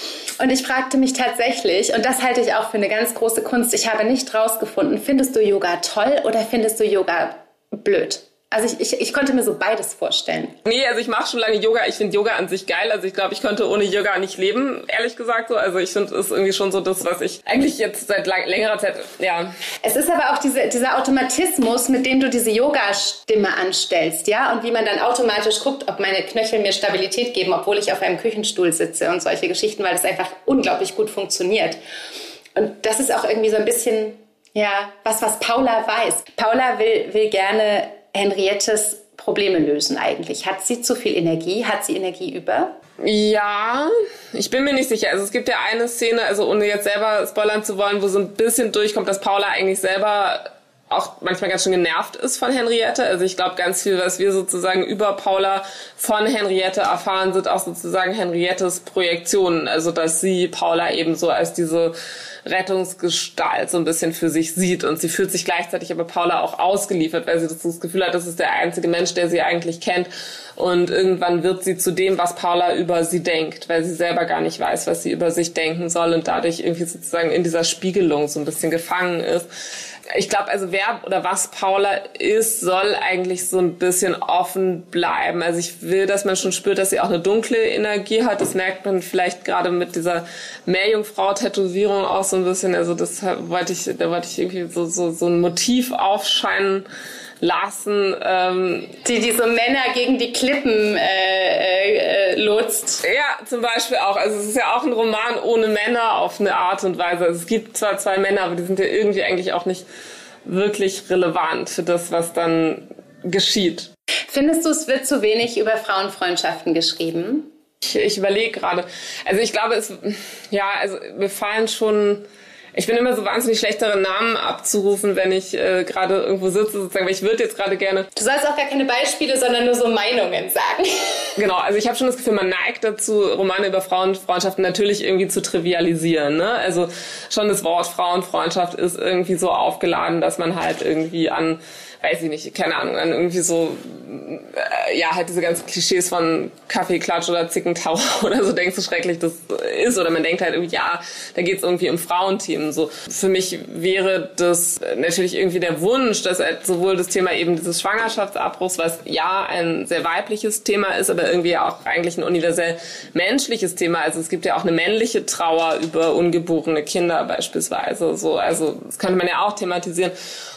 Und ich fragte mich tatsächlich, und das halte ich auch für eine ganz große Kunst, ich habe nicht rausgefunden, findest du Yoga toll oder findest du Yoga blöd? Also ich, ich, ich konnte mir so beides vorstellen. Nee, also ich mache schon lange Yoga. Ich finde Yoga an sich geil. Also ich glaube, ich könnte ohne Yoga nicht leben, ehrlich gesagt so. Also ich finde, es ist irgendwie schon so das, was ich eigentlich jetzt seit lang, längerer Zeit, ja. Es ist aber auch diese, dieser Automatismus, mit dem du diese Yoga-Stimme anstellst, ja, und wie man dann automatisch guckt, ob meine Knöchel mir Stabilität geben, obwohl ich auf einem Küchenstuhl sitze und solche Geschichten, weil das einfach unglaublich gut funktioniert. Und das ist auch irgendwie so ein bisschen, ja, was, was Paula weiß. Paula will, will gerne Henriettes Probleme lösen eigentlich? Hat sie zu viel Energie? Hat sie Energie über? Ja, ich bin mir nicht sicher. Also es gibt ja eine Szene, also ohne jetzt selber spoilern zu wollen, wo so ein bisschen durchkommt, dass Paula eigentlich selber auch manchmal ganz schön genervt ist von Henriette. Also ich glaube, ganz viel, was wir sozusagen über Paula von Henriette erfahren, sind auch sozusagen Henriettes Projektionen. Also dass sie Paula eben so als diese Rettungsgestalt so ein bisschen für sich sieht. Und sie fühlt sich gleichzeitig aber Paula auch ausgeliefert, weil sie das Gefühl hat, das ist der einzige Mensch, der sie eigentlich kennt. Und irgendwann wird sie zu dem, was Paula über sie denkt, weil sie selber gar nicht weiß, was sie über sich denken soll und dadurch irgendwie sozusagen in dieser Spiegelung so ein bisschen gefangen ist ich glaube, also wer oder was Paula ist, soll eigentlich so ein bisschen offen bleiben. Also ich will, dass man schon spürt, dass sie auch eine dunkle Energie hat. Das merkt man vielleicht gerade mit dieser Meerjungfrau-Tätowierung auch so ein bisschen. Also das wollte ich, da wollte ich irgendwie so, so, so ein Motiv aufscheinen lassen. Ähm, die diese Männer gegen die Klippen äh, äh, lotst. Ja, zum Beispiel auch. Also es ist ja auch ein Roman ohne Männer auf eine Art und Weise. Also es gibt zwar zwei Männer, aber die sind ja irgendwie eigentlich auch nicht wirklich relevant für das, was dann geschieht. Findest du, es wird zu wenig über Frauenfreundschaften geschrieben? Ich, ich überlege gerade. Also ich glaube, es, ja, also wir fallen schon ich bin immer so wahnsinnig schlechtere Namen abzurufen, wenn ich äh, gerade irgendwo sitze, sozusagen, weil ich würde jetzt gerade gerne. Du sollst auch gar keine Beispiele, sondern nur so Meinungen sagen. Genau, also ich habe schon das Gefühl, man neigt dazu, Romane über Frauenfreundschaften natürlich irgendwie zu trivialisieren. Ne? Also schon das Wort Frauenfreundschaft ist irgendwie so aufgeladen, dass man halt irgendwie an weiß ich nicht, keine Ahnung, an irgendwie so, äh, ja, halt diese ganzen Klischees von Kaffeeklatsch oder Zickentauer oder so denkst, so schrecklich das ist. Oder man denkt halt irgendwie, ja, da geht's irgendwie um Frauenthemen. So, für mich wäre das natürlich irgendwie der Wunsch, dass halt sowohl das Thema eben dieses Schwangerschaftsabbruchs, was ja ein sehr weibliches Thema ist, aber irgendwie auch eigentlich ein universell menschliches Thema. Also es gibt ja auch eine männliche Trauer über ungeborene Kinder beispielsweise. So, also das könnte man ja auch thematisieren.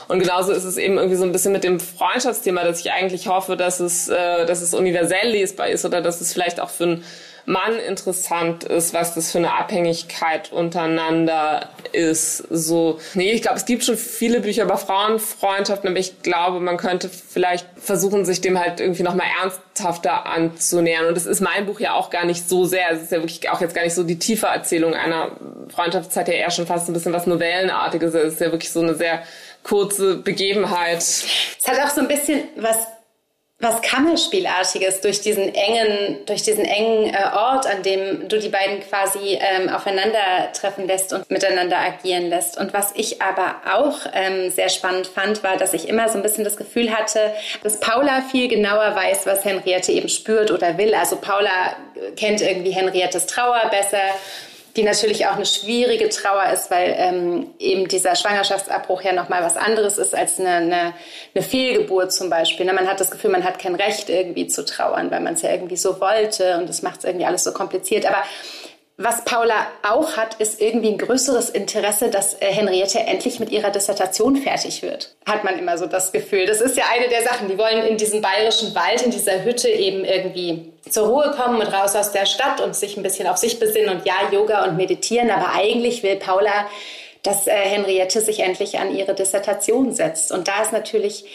Und genauso ist es eben irgendwie so ein bisschen mit dem Freundschaftsthema, dass ich eigentlich hoffe, dass es, äh, dass es universell lesbar ist oder dass es vielleicht auch für einen Mann interessant ist, was das für eine Abhängigkeit untereinander ist. So, nee, ich glaube, es gibt schon viele Bücher über Frauenfreundschaften, aber ich glaube, man könnte vielleicht versuchen, sich dem halt irgendwie nochmal ernsthafter anzunähern. Und es ist mein Buch ja auch gar nicht so sehr. Es ist ja wirklich auch jetzt gar nicht so die tiefe Erzählung einer Freundschaft. Es hat ja eher schon fast ein bisschen was Novellenartiges. Es ist ja wirklich so eine sehr kurze Begebenheit. Es hat auch so ein bisschen was was Kammerspielartiges durch diesen engen, durch diesen engen äh, Ort, an dem du die beiden quasi ähm, aufeinandertreffen lässt und miteinander agieren lässt. Und was ich aber auch ähm, sehr spannend fand, war, dass ich immer so ein bisschen das Gefühl hatte, dass Paula viel genauer weiß, was Henriette eben spürt oder will. Also Paula kennt irgendwie Henriettes Trauer besser die natürlich auch eine schwierige Trauer ist, weil ähm, eben dieser Schwangerschaftsabbruch ja nochmal was anderes ist als eine, eine, eine Fehlgeburt zum Beispiel. Ne? Man hat das Gefühl, man hat kein Recht irgendwie zu trauern, weil man es ja irgendwie so wollte und das macht es irgendwie alles so kompliziert. Aber was Paula auch hat, ist irgendwie ein größeres Interesse, dass äh, Henriette endlich mit ihrer Dissertation fertig wird. Hat man immer so das Gefühl. Das ist ja eine der Sachen. Die wollen in diesem bayerischen Wald, in dieser Hütte eben irgendwie zur Ruhe kommen und raus aus der Stadt und sich ein bisschen auf sich besinnen und ja, Yoga und meditieren. Aber eigentlich will Paula, dass äh, Henriette sich endlich an ihre Dissertation setzt. Und da ist natürlich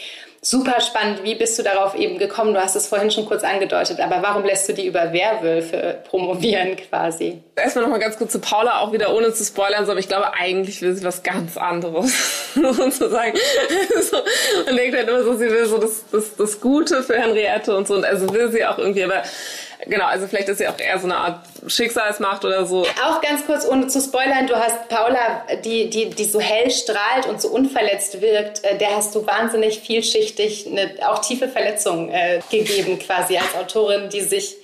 super spannend. Wie bist du darauf eben gekommen? Du hast es vorhin schon kurz angedeutet, aber warum lässt du die über Werwölfe promovieren quasi? Erstmal nochmal ganz kurz zu Paula, auch wieder ohne zu spoilern, so, aber ich glaube, eigentlich will sie was ganz anderes, sozusagen. so, man denkt halt immer so, sie will so das, das, das Gute für Henriette und so, und also will sie auch irgendwie, aber Genau, also vielleicht ist sie auch eher so eine Art Schicksalsmacht oder so. Auch ganz kurz, ohne zu spoilern, du hast Paula, die, die, die so hell strahlt und so unverletzt wirkt, äh, der hast du wahnsinnig vielschichtig eine auch tiefe Verletzung äh, gegeben, quasi als Autorin, die sich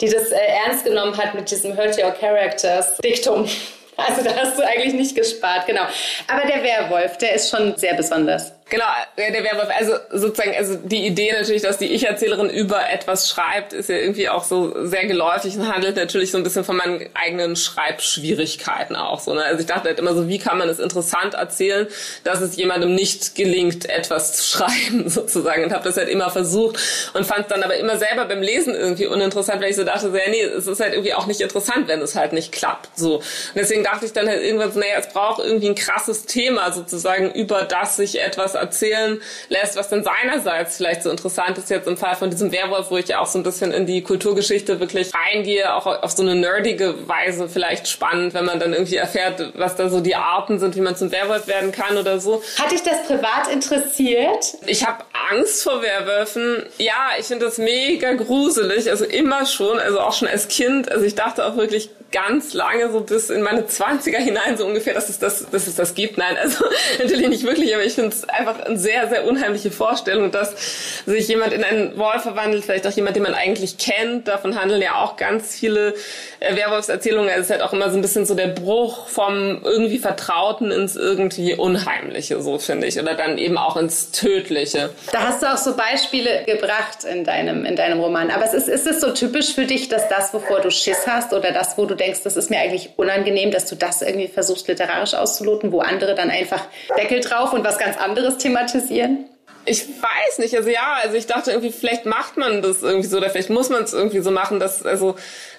die das äh, ernst genommen hat mit diesem Hurt Your Characters Diktum. Also da hast du eigentlich nicht gespart, genau. Aber der Werwolf, der ist schon sehr besonders. Genau, der Werwolf. Also sozusagen, also die Idee natürlich, dass die Ich-Erzählerin über etwas schreibt, ist ja irgendwie auch so sehr geläufig und handelt natürlich so ein bisschen von meinen eigenen Schreibschwierigkeiten auch so. Ne? Also ich dachte halt immer so, wie kann man es interessant erzählen, dass es jemandem nicht gelingt, etwas zu schreiben sozusagen. Und habe das halt immer versucht und fand es dann aber immer selber beim Lesen irgendwie uninteressant, weil ich so dachte, so, ja, nee, es ist halt irgendwie auch nicht interessant, wenn es halt nicht klappt. So. Und deswegen dachte ich dann halt irgendwann so, naja, es braucht irgendwie ein krasses Thema sozusagen, über das sich etwas erzählen lässt, was dann seinerseits vielleicht so interessant ist jetzt im Fall von diesem Werwolf, wo ich ja auch so ein bisschen in die Kulturgeschichte wirklich reingehe, auch auf so eine nerdige Weise vielleicht spannend, wenn man dann irgendwie erfährt, was da so die Arten sind, wie man zum Werwolf werden kann oder so. Hat dich das privat interessiert? Ich habe Angst vor Werwölfen. Ja, ich finde das mega gruselig, also immer schon, also auch schon als Kind. Also ich dachte auch wirklich, ganz lange, so bis in meine 20er hinein, so ungefähr, dass es das, dass es das gibt. Nein, also natürlich nicht wirklich, aber ich finde es einfach eine sehr, sehr unheimliche Vorstellung, dass sich jemand in einen Wolf verwandelt, vielleicht auch jemand, den man eigentlich kennt. Davon handeln ja auch ganz viele äh, Werwolfserzählungen. Also es ist halt auch immer so ein bisschen so der Bruch vom irgendwie Vertrauten ins irgendwie Unheimliche, so finde ich. Oder dann eben auch ins Tödliche. Da hast du auch so Beispiele gebracht in deinem, in deinem Roman. Aber es ist, ist es so typisch für dich, dass das, wovor du Schiss hast oder das, wo du denkst, das ist mir eigentlich unangenehm, dass du das irgendwie versuchst literarisch auszuloten, wo andere dann einfach Deckel drauf und was ganz anderes thematisieren? Ich weiß nicht, also ja, also ich dachte irgendwie, vielleicht macht man das irgendwie so oder vielleicht muss man es irgendwie so machen, dass also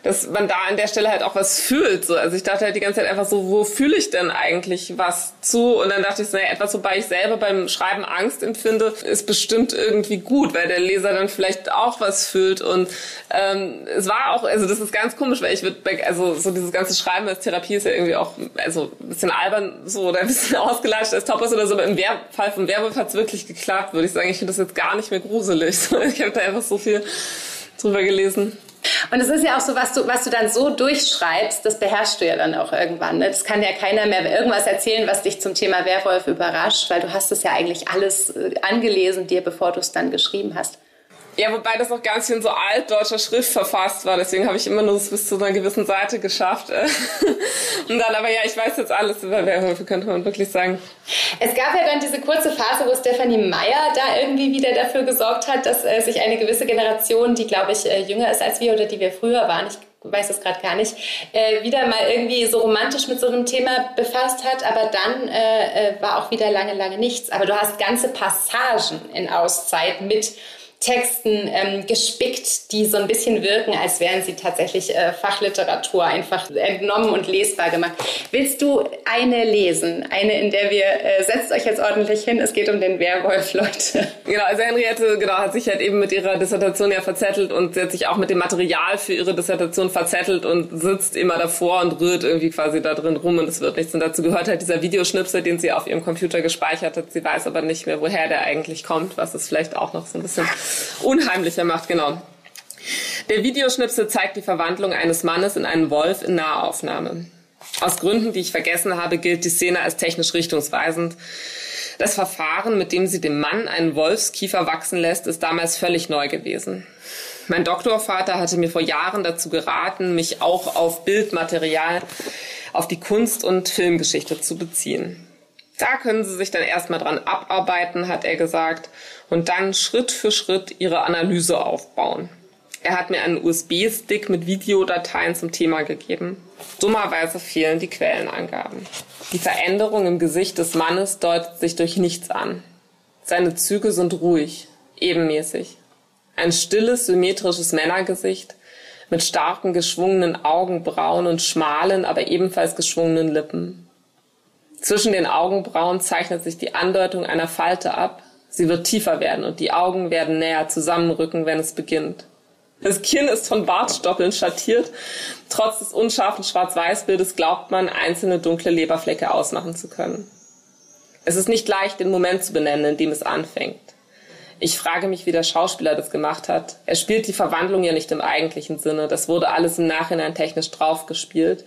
dass man da an der Stelle halt auch was fühlt. So. Also ich dachte halt die ganze Zeit einfach so, wo fühle ich denn eigentlich was zu? Und dann dachte ich, naja, etwas, wobei ich selber beim Schreiben Angst empfinde, ist bestimmt irgendwie gut, weil der Leser dann vielleicht auch was fühlt. Und ähm, es war auch, also das ist ganz komisch, weil ich würde, also so dieses ganze Schreiben als Therapie ist ja irgendwie auch, also ein bisschen albern so oder ein bisschen ausgelatscht als Topos oder so, aber im Wehr Fall von Werwolf hat es wirklich geklappt, würde ich sagen. Ich finde das jetzt gar nicht mehr gruselig. Ich habe da einfach so viel drüber gelesen. Und es ist ja auch so, was du, was du dann so durchschreibst, das beherrschst du ja dann auch irgendwann. Ne? Das kann ja keiner mehr irgendwas erzählen, was dich zum Thema Werwolf überrascht, weil du hast es ja eigentlich alles äh, angelesen dir, bevor du es dann geschrieben hast. Ja, wobei das auch ganz viel in so altdeutscher Schrift verfasst war. Deswegen habe ich immer nur das bis zu einer gewissen Seite geschafft. Und dann, aber ja, ich weiß jetzt alles über Werwölfe, könnte man wirklich sagen. Es gab ja dann diese kurze Phase, wo Stefanie Meyer da irgendwie wieder dafür gesorgt hat, dass äh, sich eine gewisse Generation, die, glaube ich, äh, jünger ist als wir oder die wir früher waren, ich weiß es gerade gar nicht, äh, wieder mal irgendwie so romantisch mit so einem Thema befasst hat, aber dann äh, äh war auch wieder lange, lange nichts. Aber du hast ganze Passagen in Auszeit mit Texten ähm, gespickt, die so ein bisschen wirken, als wären sie tatsächlich äh, Fachliteratur einfach entnommen und lesbar gemacht. Willst du eine lesen? Eine, in der wir, äh, setzt euch jetzt ordentlich hin, es geht um den Werwolf, Leute. Genau, also Henriette genau, hat sich halt eben mit ihrer Dissertation ja verzettelt und sie hat sich auch mit dem Material für ihre Dissertation verzettelt und sitzt immer davor und rührt irgendwie quasi da drin rum und es wird nichts. Und dazu gehört halt dieser Videoschnipsel, den sie auf ihrem Computer gespeichert hat. Sie weiß aber nicht mehr, woher der eigentlich kommt, was es vielleicht auch noch so ein bisschen unheimlicher macht, genau. Der Videoschnipsel zeigt die Verwandlung eines Mannes in einen Wolf in Nahaufnahme. Aus Gründen, die ich vergessen habe, gilt die Szene als technisch richtungsweisend. Das Verfahren, mit dem sie dem Mann einen Wolfskiefer wachsen lässt, ist damals völlig neu gewesen. Mein Doktorvater hatte mir vor Jahren dazu geraten, mich auch auf Bildmaterial, auf die Kunst- und Filmgeschichte zu beziehen. Da können Sie sich dann erstmal dran abarbeiten, hat er gesagt, und dann Schritt für Schritt Ihre Analyse aufbauen. Er hat mir einen USB-Stick mit Videodateien zum Thema gegeben. Dummerweise fehlen die Quellenangaben. Die Veränderung im Gesicht des Mannes deutet sich durch nichts an. Seine Züge sind ruhig, ebenmäßig. Ein stilles, symmetrisches Männergesicht mit starken, geschwungenen Augenbrauen und schmalen, aber ebenfalls geschwungenen Lippen. Zwischen den Augenbrauen zeichnet sich die Andeutung einer Falte ab. Sie wird tiefer werden und die Augen werden näher zusammenrücken, wenn es beginnt. Das Kinn ist von Bartstoppeln schattiert. Trotz des unscharfen Schwarz-Weiß-Bildes glaubt man, einzelne dunkle Leberflecke ausmachen zu können. Es ist nicht leicht, den Moment zu benennen, in dem es anfängt. Ich frage mich, wie der Schauspieler das gemacht hat. Er spielt die Verwandlung ja nicht im eigentlichen Sinne. Das wurde alles im Nachhinein technisch draufgespielt.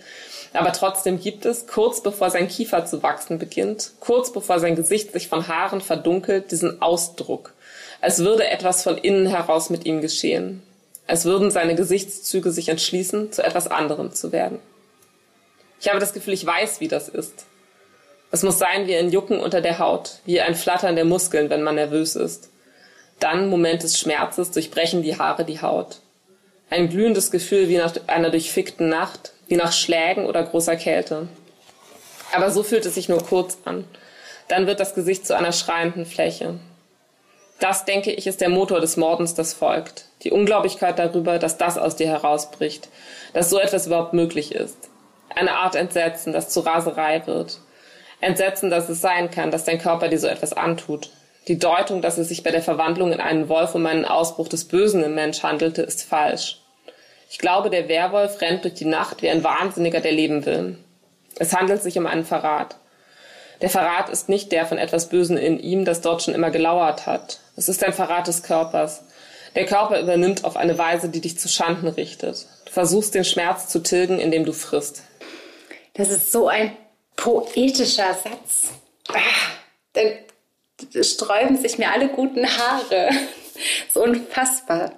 Aber trotzdem gibt es, kurz bevor sein Kiefer zu wachsen beginnt, kurz bevor sein Gesicht sich von Haaren verdunkelt, diesen Ausdruck, als würde etwas von innen heraus mit ihm geschehen, als würden seine Gesichtszüge sich entschließen, zu etwas anderem zu werden. Ich habe das Gefühl, ich weiß, wie das ist. Es muss sein wie ein Jucken unter der Haut, wie ein Flattern der Muskeln, wenn man nervös ist. Dann, Moment des Schmerzes, durchbrechen die Haare die Haut. Ein glühendes Gefühl wie nach einer durchfickten Nacht, wie nach Schlägen oder großer Kälte. Aber so fühlt es sich nur kurz an. Dann wird das Gesicht zu einer schreienden Fläche. Das, denke ich, ist der Motor des Mordens, das folgt. Die Unglaublichkeit darüber, dass das aus dir herausbricht, dass so etwas überhaupt möglich ist. Eine Art Entsetzen, das zu Raserei wird. Entsetzen, dass es sein kann, dass dein Körper dir so etwas antut. Die Deutung, dass es sich bei der Verwandlung in einen Wolf um einen Ausbruch des Bösen im Mensch handelte, ist falsch. Ich glaube, der Werwolf rennt durch die Nacht wie ein Wahnsinniger, der leben will. Es handelt sich um einen Verrat. Der Verrat ist nicht der von etwas Bösen in ihm, das dort schon immer gelauert hat. Es ist ein Verrat des Körpers. Der Körper übernimmt auf eine Weise, die dich zu Schanden richtet. Du versuchst den Schmerz zu tilgen, indem du frisst. Das ist so ein poetischer Satz. Ah, dann sträuben sich mir alle guten Haare. So unfassbar.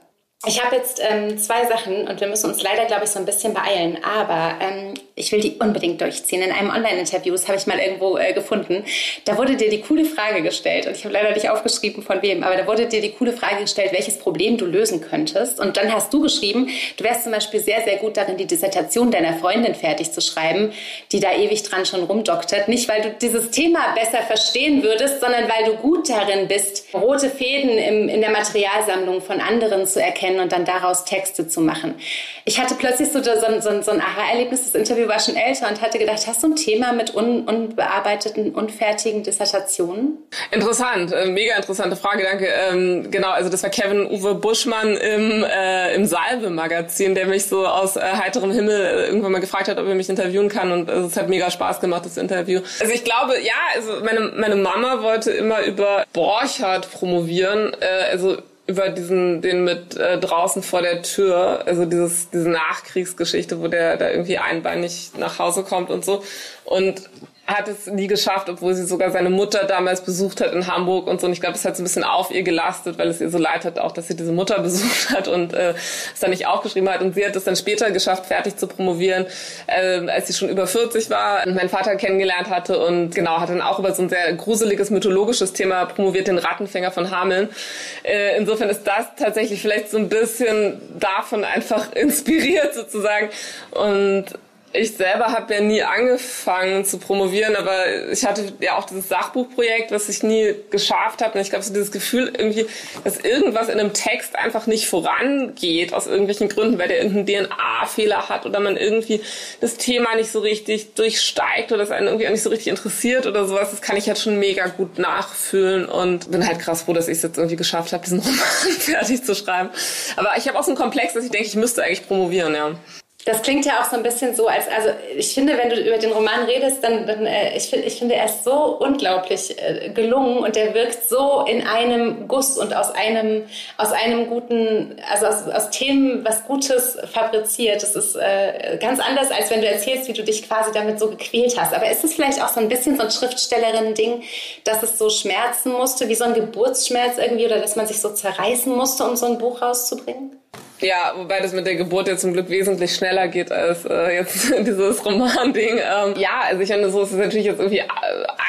Ich habe jetzt ähm, zwei Sachen und wir müssen uns leider, glaube ich, so ein bisschen beeilen. Aber ähm, ich will die unbedingt durchziehen. In einem Online-Interview, das habe ich mal irgendwo äh, gefunden, da wurde dir die coole Frage gestellt. Und ich habe leider nicht aufgeschrieben, von wem, aber da wurde dir die coole Frage gestellt, welches Problem du lösen könntest. Und dann hast du geschrieben, du wärst zum Beispiel sehr, sehr gut darin, die Dissertation deiner Freundin fertig zu schreiben, die da ewig dran schon rumdoktert. Nicht, weil du dieses Thema besser verstehen würdest, sondern weil du gut darin bist, rote Fäden im, in der Materialsammlung von anderen zu erkennen kennen und dann daraus Texte zu machen. Ich hatte plötzlich so, so, so, so ein Aha-Erlebnis, das Interview war schon älter und hatte gedacht, hast du ein Thema mit un, unbearbeiteten, unfertigen Dissertationen? Interessant, äh, mega interessante Frage, danke. Ähm, genau, also das war Kevin Uwe Buschmann im, äh, im Salve-Magazin, der mich so aus äh, heiterem Himmel äh, irgendwann mal gefragt hat, ob er mich interviewen kann und äh, es hat mega Spaß gemacht, das Interview. Also ich glaube, ja, also meine, meine Mama wollte immer über Borchardt promovieren, äh, also über diesen, den mit äh, draußen vor der Tür, also dieses, diese Nachkriegsgeschichte, wo der da irgendwie einbeinig nach Hause kommt und so. Und hat es nie geschafft, obwohl sie sogar seine Mutter damals besucht hat in Hamburg und so. Und ich glaube, es hat so ein bisschen auf ihr gelastet, weil es ihr so leid hat, auch, dass sie diese Mutter besucht hat und äh, es dann nicht aufgeschrieben hat. Und sie hat es dann später geschafft, fertig zu promovieren, äh, als sie schon über 40 war und meinen Vater kennengelernt hatte und genau, hat dann auch über so ein sehr gruseliges mythologisches Thema promoviert, den Rattenfänger von Hameln. Äh, insofern ist das tatsächlich vielleicht so ein bisschen davon einfach inspiriert sozusagen. Und ich selber habe ja nie angefangen zu promovieren, aber ich hatte ja auch dieses Sachbuchprojekt, was ich nie geschafft habe. Und ich glaube, so dieses Gefühl irgendwie, dass irgendwas in einem Text einfach nicht vorangeht aus irgendwelchen Gründen, weil der irgendeinen DNA-Fehler hat oder man irgendwie das Thema nicht so richtig durchsteigt oder es einen irgendwie auch nicht so richtig interessiert oder sowas. Das kann ich halt schon mega gut nachfühlen und bin halt krass froh, dass ich es jetzt irgendwie geschafft habe, diesen Roman fertig zu schreiben. Aber ich habe auch so einen Komplex, dass ich denke, ich müsste eigentlich promovieren, ja. Das klingt ja auch so ein bisschen so, als also ich finde, wenn du über den Roman redest, dann, dann äh, ich finde, ich finde, er ist so unglaublich äh, gelungen und er wirkt so in einem Guss und aus einem aus einem guten, also aus, aus Themen was Gutes fabriziert. Das ist äh, ganz anders, als wenn du erzählst, wie du dich quasi damit so gequält hast. Aber ist es vielleicht auch so ein bisschen so ein Schriftstellerinnen-Ding, dass es so schmerzen musste, wie so ein Geburtsschmerz irgendwie, oder dass man sich so zerreißen musste, um so ein Buch rauszubringen? Ja, wobei das mit der Geburt ja zum Glück wesentlich schneller geht als äh, jetzt dieses Roman-Ding. Ähm, ja, also ich finde, so ist es natürlich jetzt irgendwie äh,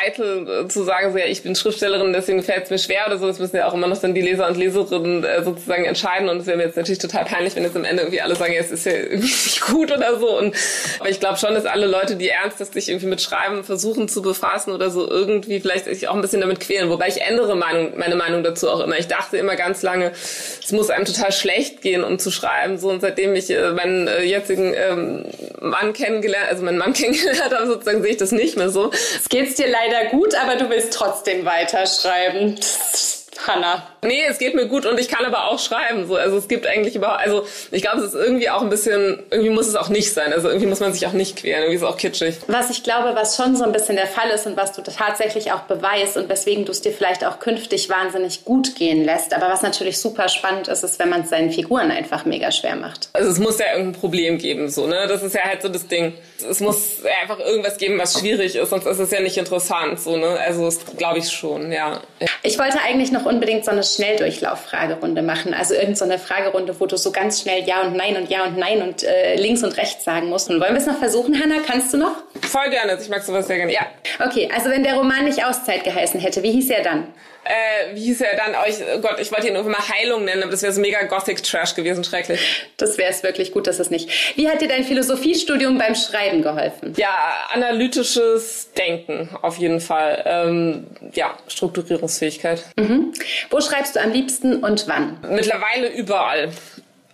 eitel äh, zu sagen, so ja, ich bin Schriftstellerin, deswegen fällt es mir schwer oder so. Das müssen ja auch immer noch dann die Leser und Leserinnen äh, sozusagen entscheiden. Und es wäre mir jetzt natürlich total peinlich, wenn jetzt am Ende irgendwie alle sagen, ja, es ist ja irgendwie nicht gut oder so. Und aber ich glaube schon, dass alle Leute, die ernsthaft sich irgendwie mit Schreiben versuchen zu befassen oder so, irgendwie vielleicht sich auch ein bisschen damit quälen. Wobei ich ändere Meinung, meine Meinung dazu auch immer. Ich dachte immer ganz lange, es muss einem total schlecht gehen, um zu schreiben. So und seitdem ich äh, meinen äh, jetzigen ähm, Mann kennengelernt, also meinen Mann kennengelernt habe, sozusagen sehe ich das nicht mehr so. Es geht's dir leider gut, aber du willst trotzdem weiterschreiben. Hanna. Nee, es geht mir gut und ich kann aber auch schreiben. So, also es gibt eigentlich überhaupt, also ich glaube, es ist irgendwie auch ein bisschen, irgendwie muss es auch nicht sein. Also irgendwie muss man sich auch nicht quälen. Irgendwie ist es auch kitschig. Was ich glaube, was schon so ein bisschen der Fall ist und was du tatsächlich auch beweist und weswegen du es dir vielleicht auch künftig wahnsinnig gut gehen lässt, aber was natürlich super spannend ist, ist, wenn man es seinen Figuren einfach mega schwer macht. Also es muss ja irgendein Problem geben, so, ne? Das ist ja halt so das Ding. Es muss einfach irgendwas geben, was schwierig ist, sonst ist es ja nicht interessant, so, ne? Also das glaube ich schon, ja. Ich wollte eigentlich noch unbedingt so eine Schnelldurchlauf-Fragerunde machen. Also irgendeine so Fragerunde, wo du so ganz schnell Ja und Nein und Ja und Nein und äh, links und rechts sagen musst. Und wollen wir es noch versuchen, Hanna? Kannst du noch? Voll gerne. Ich mag sowas sehr gerne. Ja. Okay, also wenn der Roman nicht Auszeit geheißen hätte, wie hieß er dann? Äh, wie hieß er dann? Oh, ich, oh Gott, ich wollte ihn irgendwann mal Heilung nennen, aber das wäre so mega Gothic-Trash gewesen, schrecklich. Das wäre es wirklich gut, dass es nicht. Wie hat dir dein Philosophiestudium beim Schreiben geholfen? Ja, analytisches Denken auf jeden Fall. Ähm, ja, Strukturierungsfähigkeit. Mhm. Wo schreibst du am liebsten und wann? Mittlerweile überall.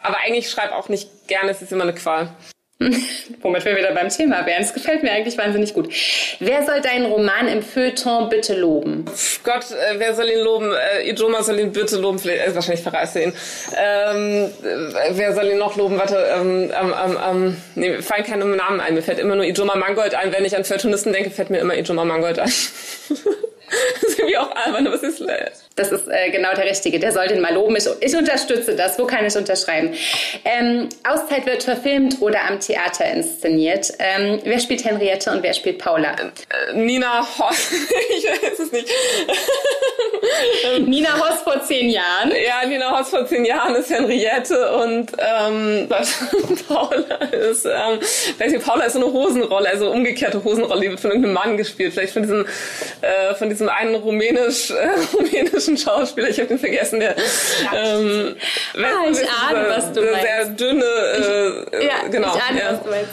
Aber eigentlich schreibe auch nicht gerne, es ist immer eine Qual. Womit wir wieder beim Thema wären. Es gefällt mir eigentlich wahnsinnig gut. Wer soll deinen Roman im Feuilleton bitte loben? Gott, äh, wer soll ihn loben? Äh, Ijoma soll ihn bitte loben. Vielleicht, äh, wahrscheinlich verreist er ihn. Ähm, äh, wer soll ihn noch loben? Warte, ähm, ähm, ähm, ähm nee, mir fallen keine Namen ein. Mir fällt immer nur Ijoma Mangold ein. Wenn ich an Feuilletonisten denke, fällt mir immer Ijoma Mangold ein. das ist irgendwie auch albern, aber es ist das ist äh, genau der Richtige. Der soll den mal loben. Ich, ich unterstütze das. Wo kann ich unterschreiben? Ähm, Auszeit wird verfilmt oder am Theater inszeniert. Ähm, wer spielt Henriette und wer spielt Paula? Äh, Nina Hoss. ich weiß es nicht. Nina Hoss vor zehn Jahren. Ja, Nina Hoss vor zehn Jahren ist Henriette und ähm, Paula ist, ähm, weiß nicht, Paula ist so eine Hosenrolle, also umgekehrte Hosenrolle, die wird von irgendeinem Mann gespielt. Vielleicht von diesem, äh, von diesem einen rumänisch, äh, rumänischen russischen Schauspieler, ich habe den vergessen, der ähm, ah, ich ahne, was du meinst. sehr dünne, äh, ja, genau. Ich ahne, ja. was du meinst.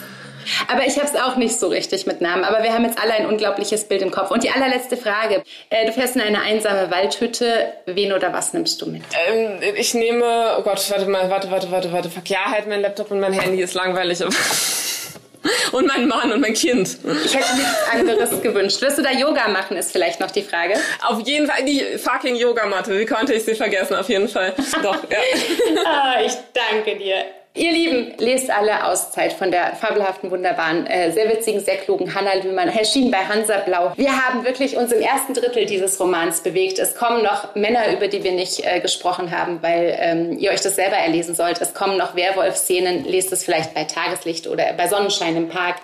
Aber ich habe es auch nicht so richtig mit Namen. Aber wir haben jetzt alle ein unglaubliches Bild im Kopf. Und die allerletzte Frage. Äh, du fährst in eine einsame Waldhütte. Wen oder was nimmst du mit? Ähm, ich nehme, oh Gott, warte mal, warte, warte, warte, warte. Fuck, ja, halt mein Laptop und mein Handy ist langweilig. Und mein Mann und mein Kind. Ich hätte nichts anderes gewünscht. Wirst du da Yoga machen, ist vielleicht noch die Frage. Auf jeden Fall die fucking Yogamatte. Wie konnte ich sie vergessen? Auf jeden Fall. Doch, ja. ah, ich danke dir. Ihr Lieben, lest alle Auszeit von der fabelhaften, wunderbaren, äh, sehr witzigen, sehr klugen Hanna Lühmann, erschienen bei Hansa Blau. Wir haben wirklich uns im ersten Drittel dieses Romans bewegt. Es kommen noch Männer, über die wir nicht äh, gesprochen haben, weil ähm, ihr euch das selber erlesen sollt. Es kommen noch Werwolf-Szenen. Lest es vielleicht bei Tageslicht oder bei Sonnenschein im Park.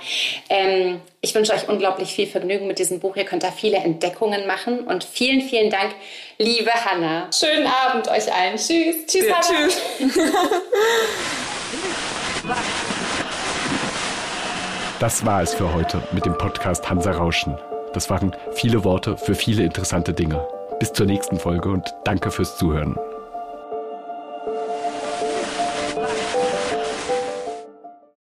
Ähm, ich wünsche euch unglaublich viel Vergnügen mit diesem Buch. Ihr könnt da viele Entdeckungen machen. Und vielen, vielen Dank, liebe Hanna. Schönen Abend euch allen. Tschüss. Tschüss, ja, Hanna. Tschüss. Das war es für heute mit dem Podcast Hansa Rauschen. Das waren viele Worte für viele interessante Dinge. Bis zur nächsten Folge und danke fürs Zuhören.